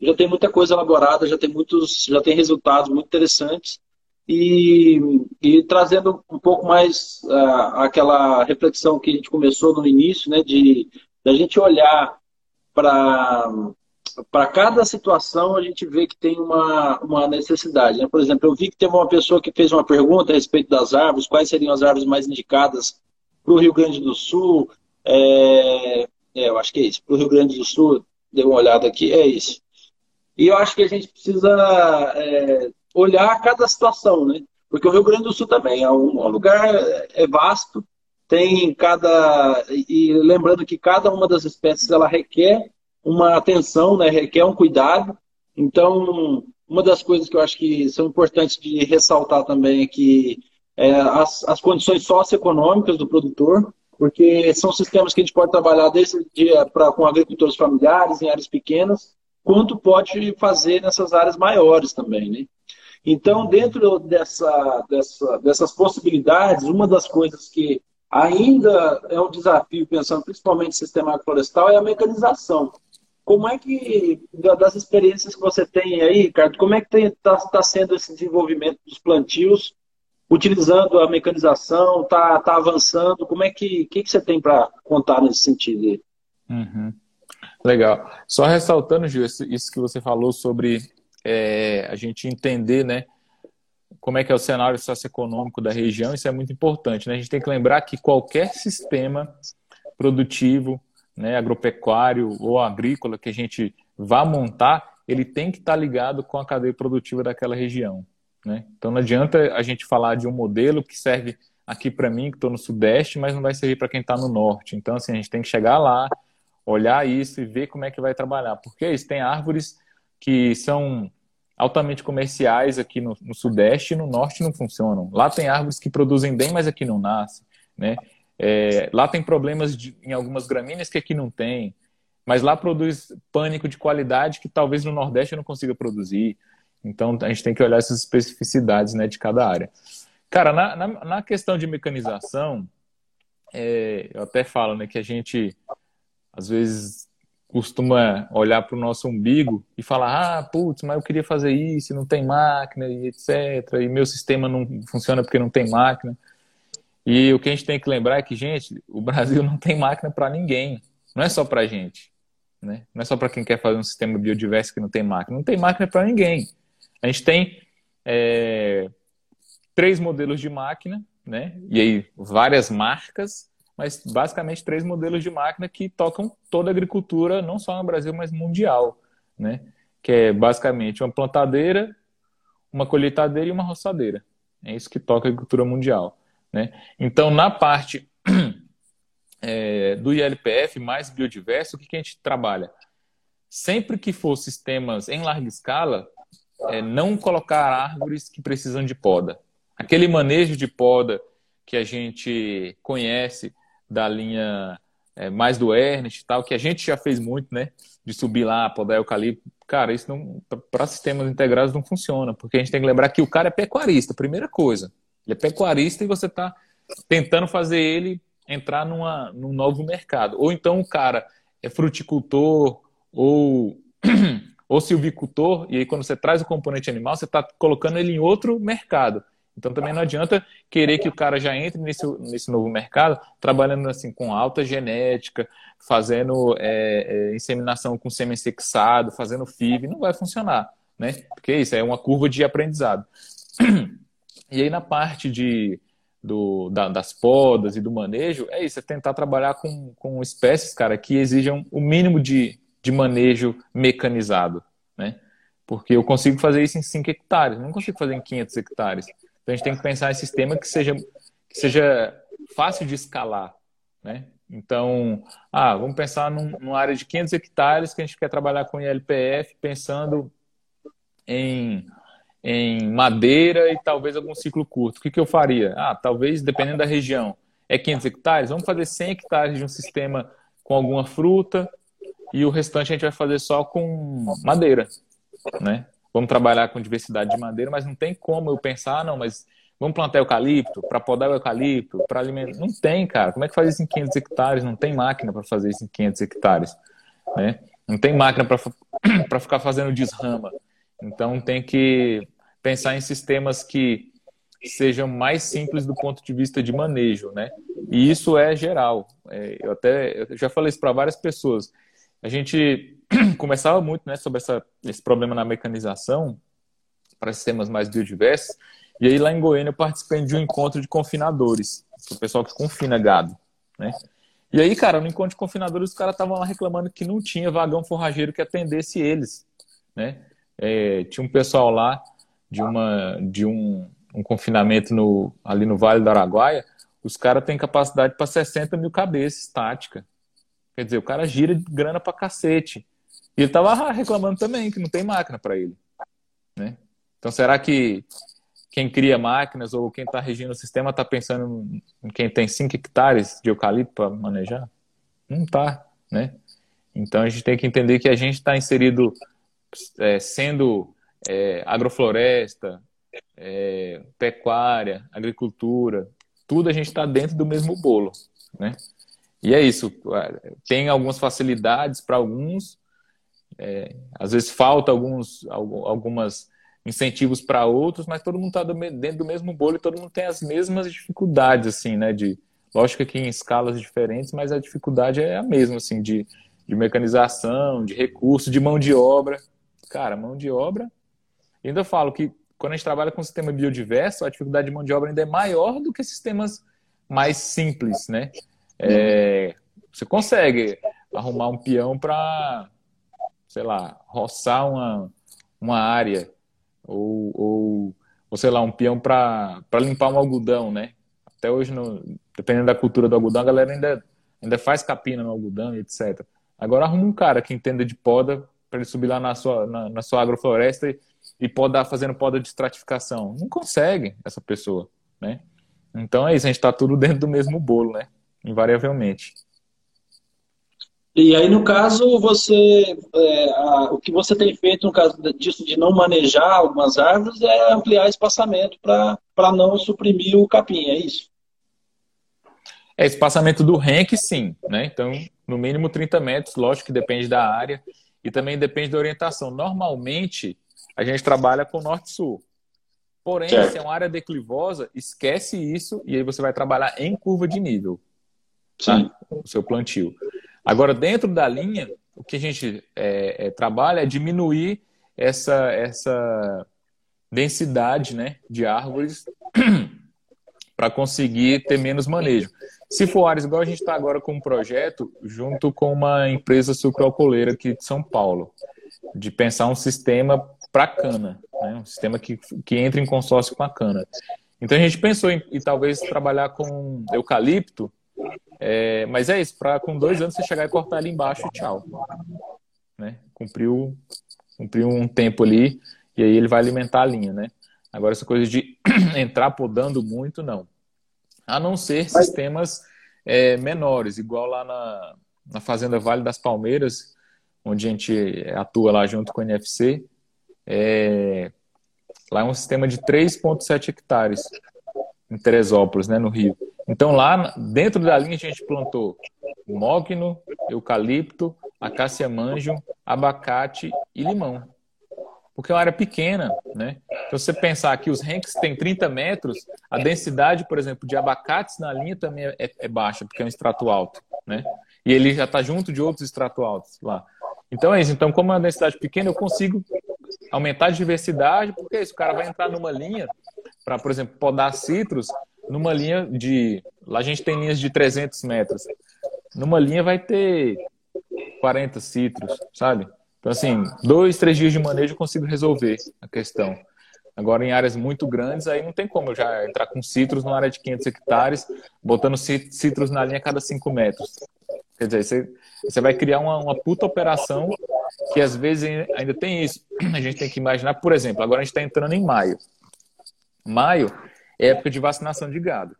já tem muita coisa elaborada, já tem muitos, já tem resultados muito interessantes e, e trazendo um pouco mais uh, aquela reflexão que a gente começou no início, né, de a gente olhar para para cada situação a gente vê que tem uma, uma necessidade. Né? Por exemplo, eu vi que teve uma pessoa que fez uma pergunta a respeito das árvores, quais seriam as árvores mais indicadas para o Rio Grande do Sul, é, é, eu acho que é isso. Para o Rio Grande do Sul, dei uma olhada aqui, é isso. E eu acho que a gente precisa é, olhar cada situação, né? Porque o Rio Grande do Sul também é um, um lugar é vasto tem cada e lembrando que cada uma das espécies ela requer uma atenção, né? Requer um cuidado. Então, uma das coisas que eu acho que são importantes de ressaltar também é que é, as, as condições socioeconômicas do produtor, porque são sistemas que a gente pode trabalhar desde dia para com agricultores familiares em áreas pequenas, quanto pode fazer nessas áreas maiores também, né? Então, dentro dessa, dessa, dessas possibilidades, uma das coisas que ainda é um desafio, pensando principalmente no sistema agroflorestal, é a mecanização. Como é que, das experiências que você tem aí, Ricardo, como é que está tá sendo esse desenvolvimento dos plantios, utilizando a mecanização, está tá avançando? Como é que, que, que você tem para contar nesse sentido? Uhum. Legal. Só ressaltando, Gil, isso que você falou sobre é, a gente entender, né, como é que é o cenário socioeconômico da região, isso é muito importante, né? A gente tem que lembrar que qualquer sistema produtivo, né, agropecuário ou agrícola que a gente vá montar, ele tem que estar ligado com a cadeia produtiva daquela região, né? Então não adianta a gente falar de um modelo que serve aqui para mim, que estou no Sudeste, mas não vai servir para quem está no Norte. Então, assim, a gente tem que chegar lá, olhar isso e ver como é que vai trabalhar. Porque isso tem árvores que são altamente comerciais aqui no, no, Sudeste e no Norte não funcionam. Lá tem árvores que produzem bem, mas aqui não nascem. Né? É, lá tem problemas de, em algumas gramíneas que aqui não tem. Mas lá produz pânico de qualidade que talvez no Nordeste eu não consiga produzir. Então a gente tem que olhar essas especificidades né, de cada área. Cara, na, na, na questão de mecanização, é, eu até falo né, que a gente às vezes costuma olhar para o nosso umbigo e falar: ah, putz, mas eu queria fazer isso, não tem máquina, e etc. E meu sistema não funciona porque não tem máquina. E o que a gente tem que lembrar é que, gente, o Brasil não tem máquina para ninguém. Não é só para gente. Né? Não é só para quem quer fazer um sistema biodiverso que não tem máquina. Não tem máquina para ninguém. A gente tem é, três modelos de máquina, né? e aí várias marcas mas basicamente três modelos de máquina que tocam toda a agricultura, não só no Brasil, mas mundial, né? Que é basicamente uma plantadeira, uma colheitadeira e uma roçadeira. É isso que toca a agricultura mundial, né? Então, na parte é, do ILPF mais biodiverso, o que, que a gente trabalha? Sempre que for sistemas em larga escala, é, não colocar árvores que precisam de poda. Aquele manejo de poda que a gente conhece da linha é, mais do Ernest e tal, que a gente já fez muito, né? De subir lá, podar eucalipto. Cara, isso não para sistemas integrados não funciona, porque a gente tem que lembrar que o cara é pecuarista, primeira coisa. Ele é pecuarista e você está tentando fazer ele entrar numa, num novo mercado. Ou então o cara é fruticultor ou, ou silvicultor, e aí quando você traz o componente animal, você está colocando ele em outro mercado. Então também não adianta querer que o cara já entre nesse, nesse novo mercado trabalhando assim com alta genética, fazendo é, é, inseminação com sêmen sexado, fazendo FIV, não vai funcionar, né? Porque isso é uma curva de aprendizado. E aí na parte de, do, da, das podas e do manejo, é isso, é tentar trabalhar com, com espécies, cara, que exijam o mínimo de, de manejo mecanizado, né? Porque eu consigo fazer isso em 5 hectares, não consigo fazer em 500 hectares. Então a gente tem que pensar em sistema que seja, que seja fácil de escalar, né? Então, ah, vamos pensar num, numa área de 500 hectares que a gente quer trabalhar com ILPF, pensando em, em madeira e talvez algum ciclo curto. O que, que eu faria? Ah, talvez, dependendo da região, é 500 hectares, vamos fazer 100 hectares de um sistema com alguma fruta e o restante a gente vai fazer só com madeira, né? vamos trabalhar com diversidade de madeira, mas não tem como eu pensar, ah, não, mas vamos plantar eucalipto, para podar o eucalipto, para alimentar. Não tem, cara. Como é que faz isso em 500 hectares? Não tem máquina para fazer isso em 500 hectares. Né? Não tem máquina para ficar fazendo desrama. Então tem que pensar em sistemas que sejam mais simples do ponto de vista de manejo, né? E isso é geral. É, eu até eu já falei isso para várias pessoas. A gente conversava muito né, sobre essa, esse problema na mecanização para sistemas mais biodiversos. E aí lá em Goiânia eu participei de um encontro de confinadores, o pessoal que confina gado, né? E aí, cara, no encontro de confinadores, os caras estavam lá reclamando que não tinha vagão forrageiro que atendesse eles, né? É, tinha um pessoal lá de, uma, de um, um confinamento no, ali no Vale do Araguaia, os caras têm capacidade para 60 mil cabeças estática. Quer dizer, o cara gira de grana para cacete. E ele tava reclamando também que não tem máquina para ele. Né? Então, será que quem cria máquinas ou quem está regindo o sistema está pensando em quem tem 5 hectares de eucalipto para manejar? Não está, né? Então a gente tem que entender que a gente está inserido é, sendo é, agrofloresta, é, pecuária, agricultura, tudo a gente está dentro do mesmo bolo, né? E é isso. Tem algumas facilidades para alguns, é, às vezes falta alguns, algumas incentivos para outros, mas todo mundo está dentro do mesmo bolo e todo mundo tem as mesmas dificuldades, assim, né? De, lógico que em escalas diferentes, mas a dificuldade é a mesma, assim, de de mecanização, de recurso, de mão de obra. Cara, mão de obra. E ainda falo que quando a gente trabalha com sistema biodiverso, a dificuldade de mão de obra ainda é maior do que sistemas mais simples, né? É, você consegue arrumar um peão para, sei lá, roçar uma, uma área, ou, ou, ou sei lá, um peão para limpar um algodão, né? Até hoje, no, dependendo da cultura do algodão, a galera ainda, ainda faz capina no algodão, etc. Agora arruma um cara que entenda de poda para ele subir lá na sua, na, na sua agrofloresta e, e podar fazendo poda de estratificação. Não consegue essa pessoa, né? Então é isso, a gente está tudo dentro do mesmo bolo, né? Invariavelmente. E aí, no caso, você é, a, o que você tem feito no caso disso de não manejar algumas árvores é ampliar espaçamento para não suprimir o capim, é isso? É, espaçamento do RENC, sim. Né? Então, no mínimo 30 metros, lógico que depende da área e também depende da orientação. Normalmente, a gente trabalha com norte-sul. Porém, certo. se é uma área declivosa, esquece isso e aí você vai trabalhar em curva de nível. Tá? O seu plantio. Agora, dentro da linha, o que a gente é, é, trabalha é diminuir essa, essa densidade né, de árvores para conseguir ter menos manejo. Se for áreas igual a gente está agora com um projeto, junto com uma empresa sucroalcooleira aqui de São Paulo, de pensar um sistema para cana, né? um sistema que, que entre em consórcio com a cana. Então a gente pensou em, em talvez trabalhar com eucalipto, é, mas é isso, para com dois anos você chegar e cortar ali embaixo tchau. Né? Cumpriu, cumpriu um tempo ali e aí ele vai alimentar a linha, né? Agora essa coisa de entrar podando muito, não a não ser sistemas é, menores, igual lá na, na Fazenda Vale das Palmeiras, onde a gente atua lá junto com o NFC. É, lá é um sistema de 3,7 hectares em Teresópolis, né, no Rio. Então lá dentro da linha a gente plantou mogno, eucalipto, acácia manjo, abacate e limão porque é uma área pequena, né? Se você pensar que os ranks têm 30 metros, a densidade, por exemplo, de abacates na linha também é, é baixa, porque é um extrato alto, né? E ele já está junto de outros extratos altos lá. Então é isso. Então, como é uma densidade pequena, eu consigo aumentar a diversidade, porque é isso, o cara vai entrar numa linha para, por exemplo, podar citros, numa linha de... Lá a gente tem linhas de 300 metros. Numa linha vai ter 40 citros, sabe? Então, assim, dois, três dias de manejo eu consigo resolver a questão. Agora, em áreas muito grandes, aí não tem como eu já entrar com citros numa área de 500 hectares, botando citros na linha a cada 5 metros. Quer dizer, você, você vai criar uma, uma puta operação que às vezes ainda tem isso. A gente tem que imaginar, por exemplo, agora a gente está entrando em maio. Maio época de vacinação de gado.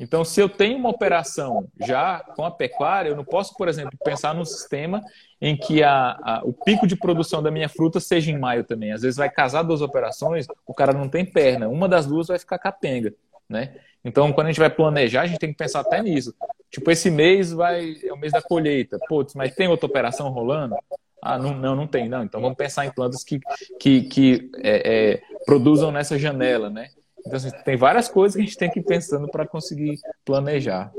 Então, se eu tenho uma operação já com a pecuária, eu não posso, por exemplo, pensar num sistema em que a, a, o pico de produção da minha fruta seja em maio também. Às vezes vai casar duas operações, o cara não tem perna, uma das duas vai ficar capenga, né? Então, quando a gente vai planejar, a gente tem que pensar até nisso. Tipo, esse mês vai é o mês da colheita. Putz, mas tem outra operação rolando? Ah, não, não, não tem, não. Então vamos pensar em plantas que, que, que é, é, produzam nessa janela, né? Então, assim, tem várias coisas que a gente tem que ir pensando para conseguir planejar.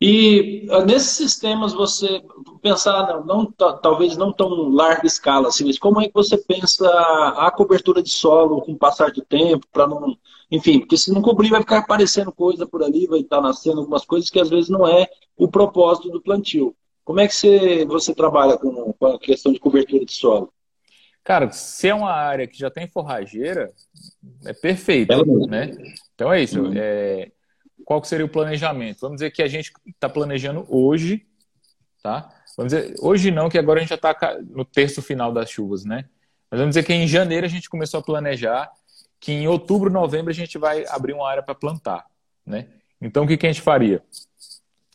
E ah, nesses sistemas você pensar, não, não, talvez não tão larga escala, assim, mas como é que você pensa a cobertura de solo com o passar do tempo, para não. Enfim, porque se não cobrir vai ficar aparecendo coisa por ali, vai estar nascendo algumas coisas que às vezes não é o propósito do plantio. Como é que você, você trabalha com, com a questão de cobertura de solo? Cara, se é uma área que já tem forrageira, é perfeito, é né? Então é isso. Uhum. É, qual seria o planejamento? Vamos dizer que a gente está planejando hoje, tá? Vamos dizer, hoje não, que agora a gente já está no terço final das chuvas, né? Mas vamos dizer que em janeiro a gente começou a planejar que em outubro, novembro a gente vai abrir uma área para plantar, né? Então o que, que a gente faria?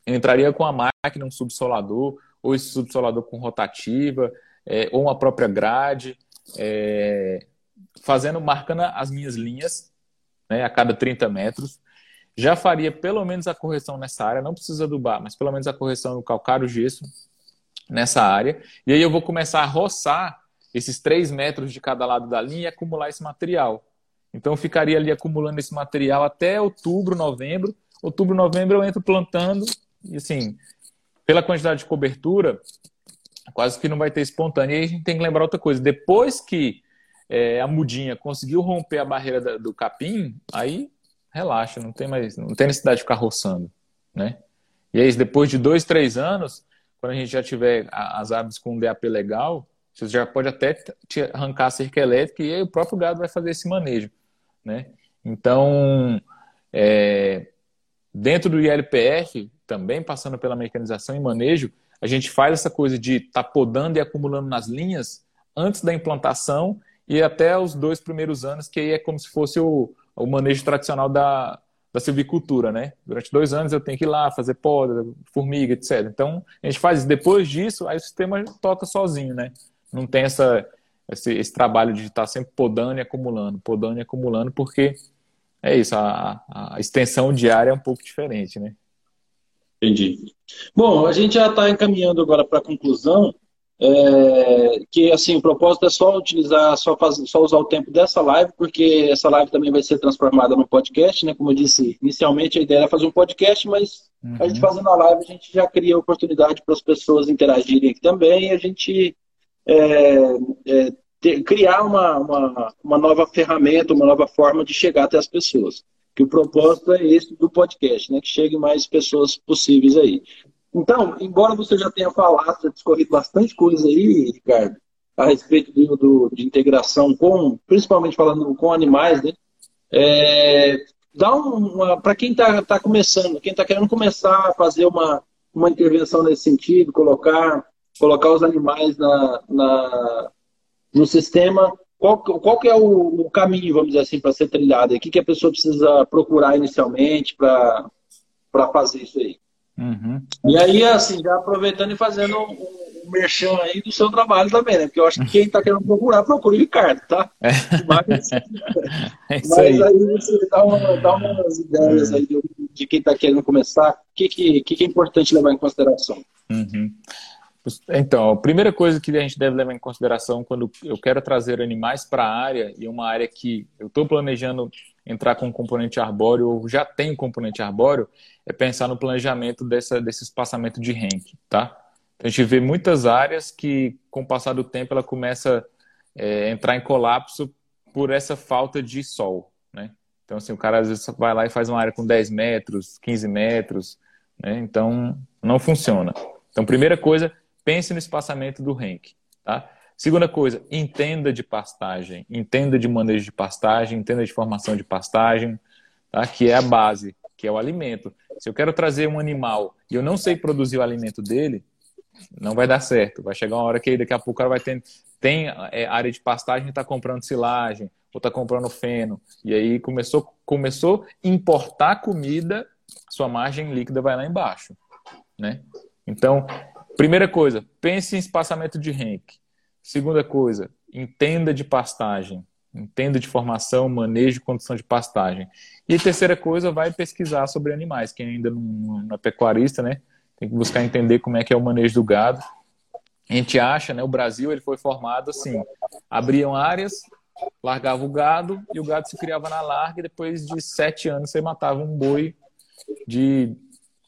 entraria com a máquina, um subsolador, ou esse subsolador com rotativa, é, ou uma própria grade, é, fazendo, marcando as minhas linhas né, a cada 30 metros. Já faria pelo menos a correção nessa área, não precisa adubar, mas pelo menos a correção no calcário gesso nessa área. E aí eu vou começar a roçar esses 3 metros de cada lado da linha e acumular esse material. Então eu ficaria ali acumulando esse material até outubro, novembro. Outubro, novembro eu entro plantando e assim, pela quantidade de cobertura, quase que não vai ter espontâneo. E aí a gente tem que lembrar outra coisa: depois que é, a mudinha conseguiu romper a barreira da, do capim, aí relaxa, não tem mais, não tem necessidade de ficar roçando, né? E aí, depois de dois, três anos, quando a gente já tiver as aves com um DAP legal, você já pode até arrancar a cerca elétrica e aí o próprio gado vai fazer esse manejo, né? Então, é, dentro do ILPF, também passando pela mecanização e manejo, a gente faz essa coisa de estar tá podando e acumulando nas linhas antes da implantação e até os dois primeiros anos, que aí é como se fosse o, o manejo tradicional da, da silvicultura, né? Durante dois anos eu tenho que ir lá fazer poda, formiga, etc. Então, a gente faz. Depois disso, aí o sistema toca sozinho, né? Não tem essa, esse, esse trabalho de estar sempre podando e acumulando, podando e acumulando, porque é isso, a, a extensão diária é um pouco diferente, né? Entendi. Bom, a gente já está encaminhando agora para a conclusão, é, que assim, o propósito é só utilizar, só, fazer, só usar o tempo dessa live, porque essa live também vai ser transformada no podcast, né? Como eu disse, inicialmente a ideia era fazer um podcast, mas uhum. a gente uhum. fazendo a live, a gente já cria oportunidade para as pessoas interagirem aqui também e a gente é, é, ter, criar uma, uma, uma nova ferramenta, uma nova forma de chegar até as pessoas que o propósito é esse do podcast, né? Que chegue mais pessoas possíveis aí. Então, embora você já tenha falado, já discorrido bastante coisa aí, Ricardo, a respeito do, do de integração com, principalmente falando com animais, né? É, dá uma para quem está tá começando, quem está querendo começar a fazer uma, uma intervenção nesse sentido, colocar colocar os animais na, na no sistema qual, qual que é o, o, caminho, vamos dizer assim, para ser trilhado? O que, que a pessoa precisa procurar inicialmente para fazer isso aí? Uhum. E aí, assim, já aproveitando e fazendo um, um merchan aí do seu trabalho também, né? Porque eu acho que quem está querendo procurar, procura o Ricardo, tá? É. Mas, é mas aí. aí. você dá, uma, dá umas ideias aí de, de quem está querendo começar, o que, que, que, é importante levar em consideração? Uhum. Então, a primeira coisa que a gente deve levar em consideração quando eu quero trazer animais para a área, e uma área que eu estou planejando entrar com componente arbóreo, ou já tem componente arbóreo, é pensar no planejamento dessa, desse espaçamento de rank, tá? A gente vê muitas áreas que, com o passar do tempo, ela começa a é, entrar em colapso por essa falta de sol, né? Então, assim, o cara às vezes vai lá e faz uma área com 10 metros, 15 metros, né? Então, não funciona. Então, primeira coisa, pense no espaçamento do rank. Tá? Segunda coisa, entenda de pastagem, entenda de manejo de pastagem, entenda de formação de pastagem, tá? que é a base, que é o alimento. Se eu quero trazer um animal e eu não sei produzir o alimento dele, não vai dar certo. Vai chegar uma hora que daqui a pouco cara vai ter tem é, área de pastagem, está comprando silagem, ou está comprando feno. E aí começou começou importar comida, sua margem líquida vai lá embaixo, né? Então, Primeira coisa, pense em espaçamento de rank. Segunda coisa, entenda de pastagem. Entenda de formação, manejo e condição de pastagem. E terceira coisa, vai pesquisar sobre animais. Quem ainda não, é pecuarista, né? Tem que buscar entender como é que é o manejo do gado. A gente acha, né? O Brasil ele foi formado assim: abriam áreas, largava o gado e o gado se criava na larga. E depois de sete anos você matava um boi de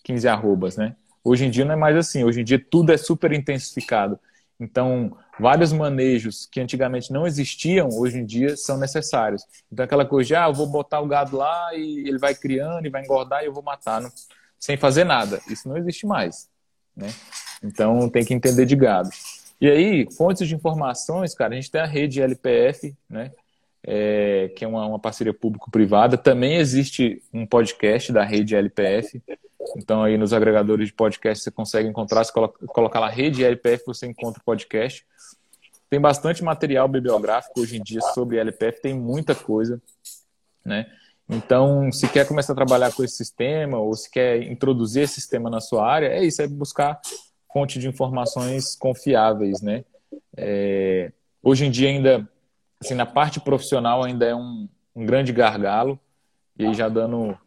15 arrobas, né? Hoje em dia não é mais assim. Hoje em dia tudo é super intensificado. Então, vários manejos que antigamente não existiam, hoje em dia são necessários. Então, aquela coisa de, ah, eu vou botar o gado lá e ele vai criando e vai engordar e eu vou matar no... sem fazer nada. Isso não existe mais. Né? Então, tem que entender de gado. E aí, fontes de informações, cara, a gente tem a rede LPF, né? é, que é uma, uma parceria público-privada. Também existe um podcast da rede LPF. Então, aí nos agregadores de podcast você consegue encontrar, se coloca, colocar lá rede LPF, você encontra o podcast. Tem bastante material bibliográfico hoje em dia sobre LPF, tem muita coisa, né? Então, se quer começar a trabalhar com esse sistema ou se quer introduzir esse sistema na sua área, é isso, é buscar fonte de informações confiáveis, né? É, hoje em dia ainda, assim, na parte profissional ainda é um, um grande gargalo, e já dando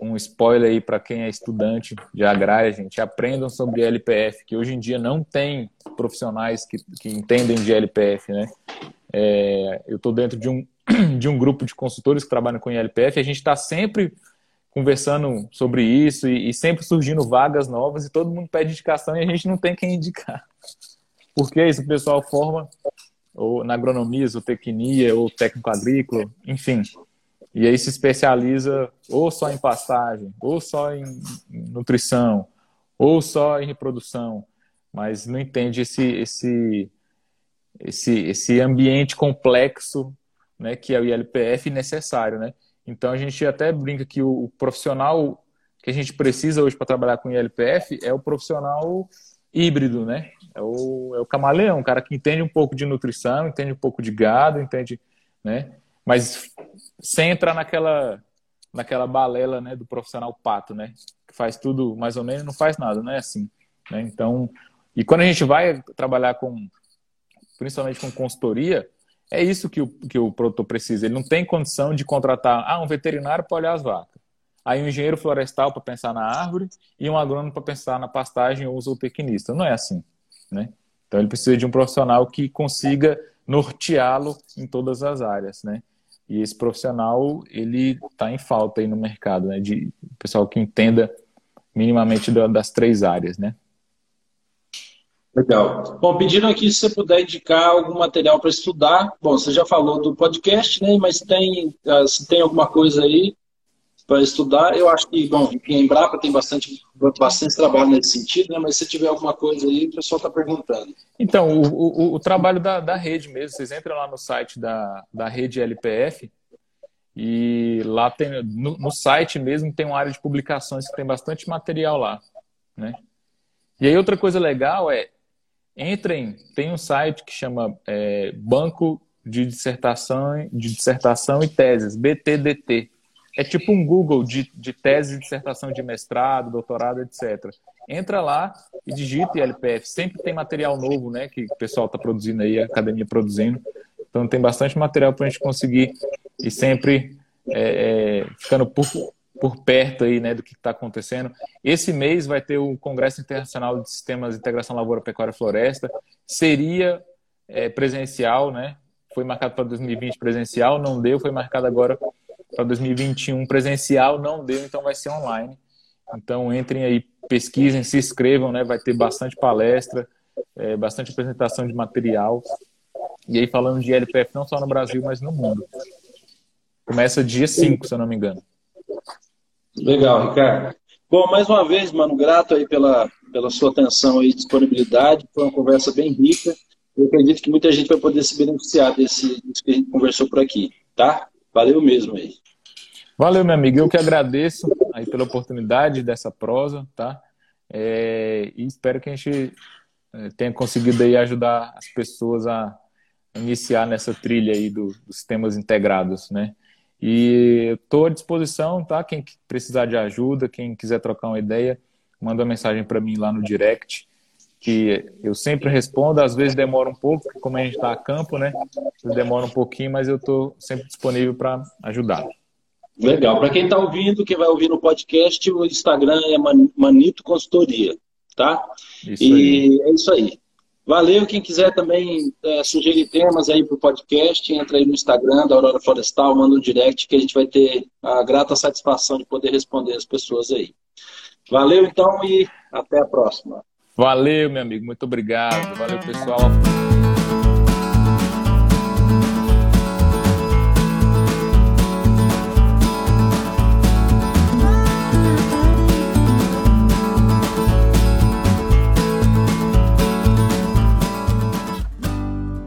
um spoiler aí para quem é estudante de agrária, gente, aprendam sobre LPF, que hoje em dia não tem profissionais que, que entendem de LPF, né? É, eu estou dentro de um, de um grupo de consultores que trabalham com LPF, e a gente está sempre conversando sobre isso e, e, sempre surgindo vagas novas e todo mundo pede indicação e a gente não tem quem indicar. Porque isso, o pessoal forma ou na agronomia, zootecnia, ou técnico agrícola, enfim. E aí se especializa ou só em pastagem, ou só em nutrição, ou só em reprodução, mas não entende esse esse esse, esse ambiente complexo, né, que é o ILPF necessário, né? Então a gente até brinca que o, profissional que a gente precisa hoje para trabalhar com ILPF é o profissional híbrido, né? É o, é o camaleão, o cara que entende um pouco de nutrição, entende um pouco de gado, entende, né? Mas sem entrar naquela naquela balela, né, do profissional pato, né? Que faz tudo mais ou menos, não faz nada, não é assim, né? Então, e quando a gente vai trabalhar com principalmente com consultoria, é isso que o, que o produtor precisa. Ele não tem condição de contratar ah, um veterinário para olhar as vacas. Aí um engenheiro florestal para pensar na árvore e um agrônomo para pensar na pastagem ou zootecnista. Não é assim. Né? Então ele precisa de um profissional que consiga norteá-lo em todas as áreas. Né? E esse profissional ele está em falta aí no mercado, né? de pessoal que entenda minimamente das três áreas. Né? Legal. Bom, pedindo aqui se você puder indicar algum material para estudar. Bom, você já falou do podcast, né? Mas tem, ah, se tem alguma coisa aí para estudar, eu acho que, bom, em Embrapa tem bastante, bastante trabalho nesse sentido, né? Mas se tiver alguma coisa aí, o pessoal está perguntando. Então, o, o, o trabalho da, da rede mesmo, vocês entram lá no site da, da rede LPF e lá tem, no, no site mesmo tem uma área de publicações que tem bastante material lá, né? E aí outra coisa legal é Entrem, tem um site que chama é, Banco de Dissertação, de Dissertação e Teses, BTDT. É tipo um Google de, de tese, dissertação de mestrado, doutorado, etc. Entra lá e digita LPF. Sempre tem material novo, né? Que o pessoal está produzindo aí, a academia produzindo. Então tem bastante material para a gente conseguir e sempre é, é, ficando por, por perto aí, né, do que está acontecendo. Esse mês vai ter o Congresso Internacional de Sistemas de Integração Lavoura, Pecuária e Floresta. Seria é, presencial, né? Foi marcado para 2020 presencial, não deu. Foi marcado agora para 2021 presencial, não deu. Então vai ser online. Então entrem aí, pesquisem, se inscrevam, né? Vai ter bastante palestra, é, bastante apresentação de material. E aí falando de LPF não só no Brasil, mas no mundo. Começa dia 5, se eu não me engano. Legal, Ricardo. Bom, mais uma vez, mano, grato aí pela, pela sua atenção e disponibilidade. Foi uma conversa bem rica. Eu acredito que muita gente vai poder se beneficiar desse, disso que a gente conversou por aqui, tá? Valeu mesmo aí. Valeu, meu amigo. Eu que agradeço aí pela oportunidade dessa prosa, tá? É, e espero que a gente é, tenha conseguido aí ajudar as pessoas a iniciar nessa trilha aí do, dos sistemas integrados, né? E estou à disposição, tá? Quem precisar de ajuda, quem quiser trocar uma ideia, manda uma mensagem para mim lá no direct, que eu sempre respondo. Às vezes demora um pouco, como a gente está a campo, né? Demora um pouquinho, mas eu estou sempre disponível para ajudar. Legal. Para quem está ouvindo, quem vai ouvir no podcast, o Instagram é Manito Consultoria, tá? Isso e aí. é isso aí. Valeu, quem quiser também é, sugerir temas aí para o podcast, entra aí no Instagram da Aurora Florestal, manda um direct que a gente vai ter a grata satisfação de poder responder as pessoas aí. Valeu então e até a próxima. Valeu, meu amigo, muito obrigado. Valeu, pessoal.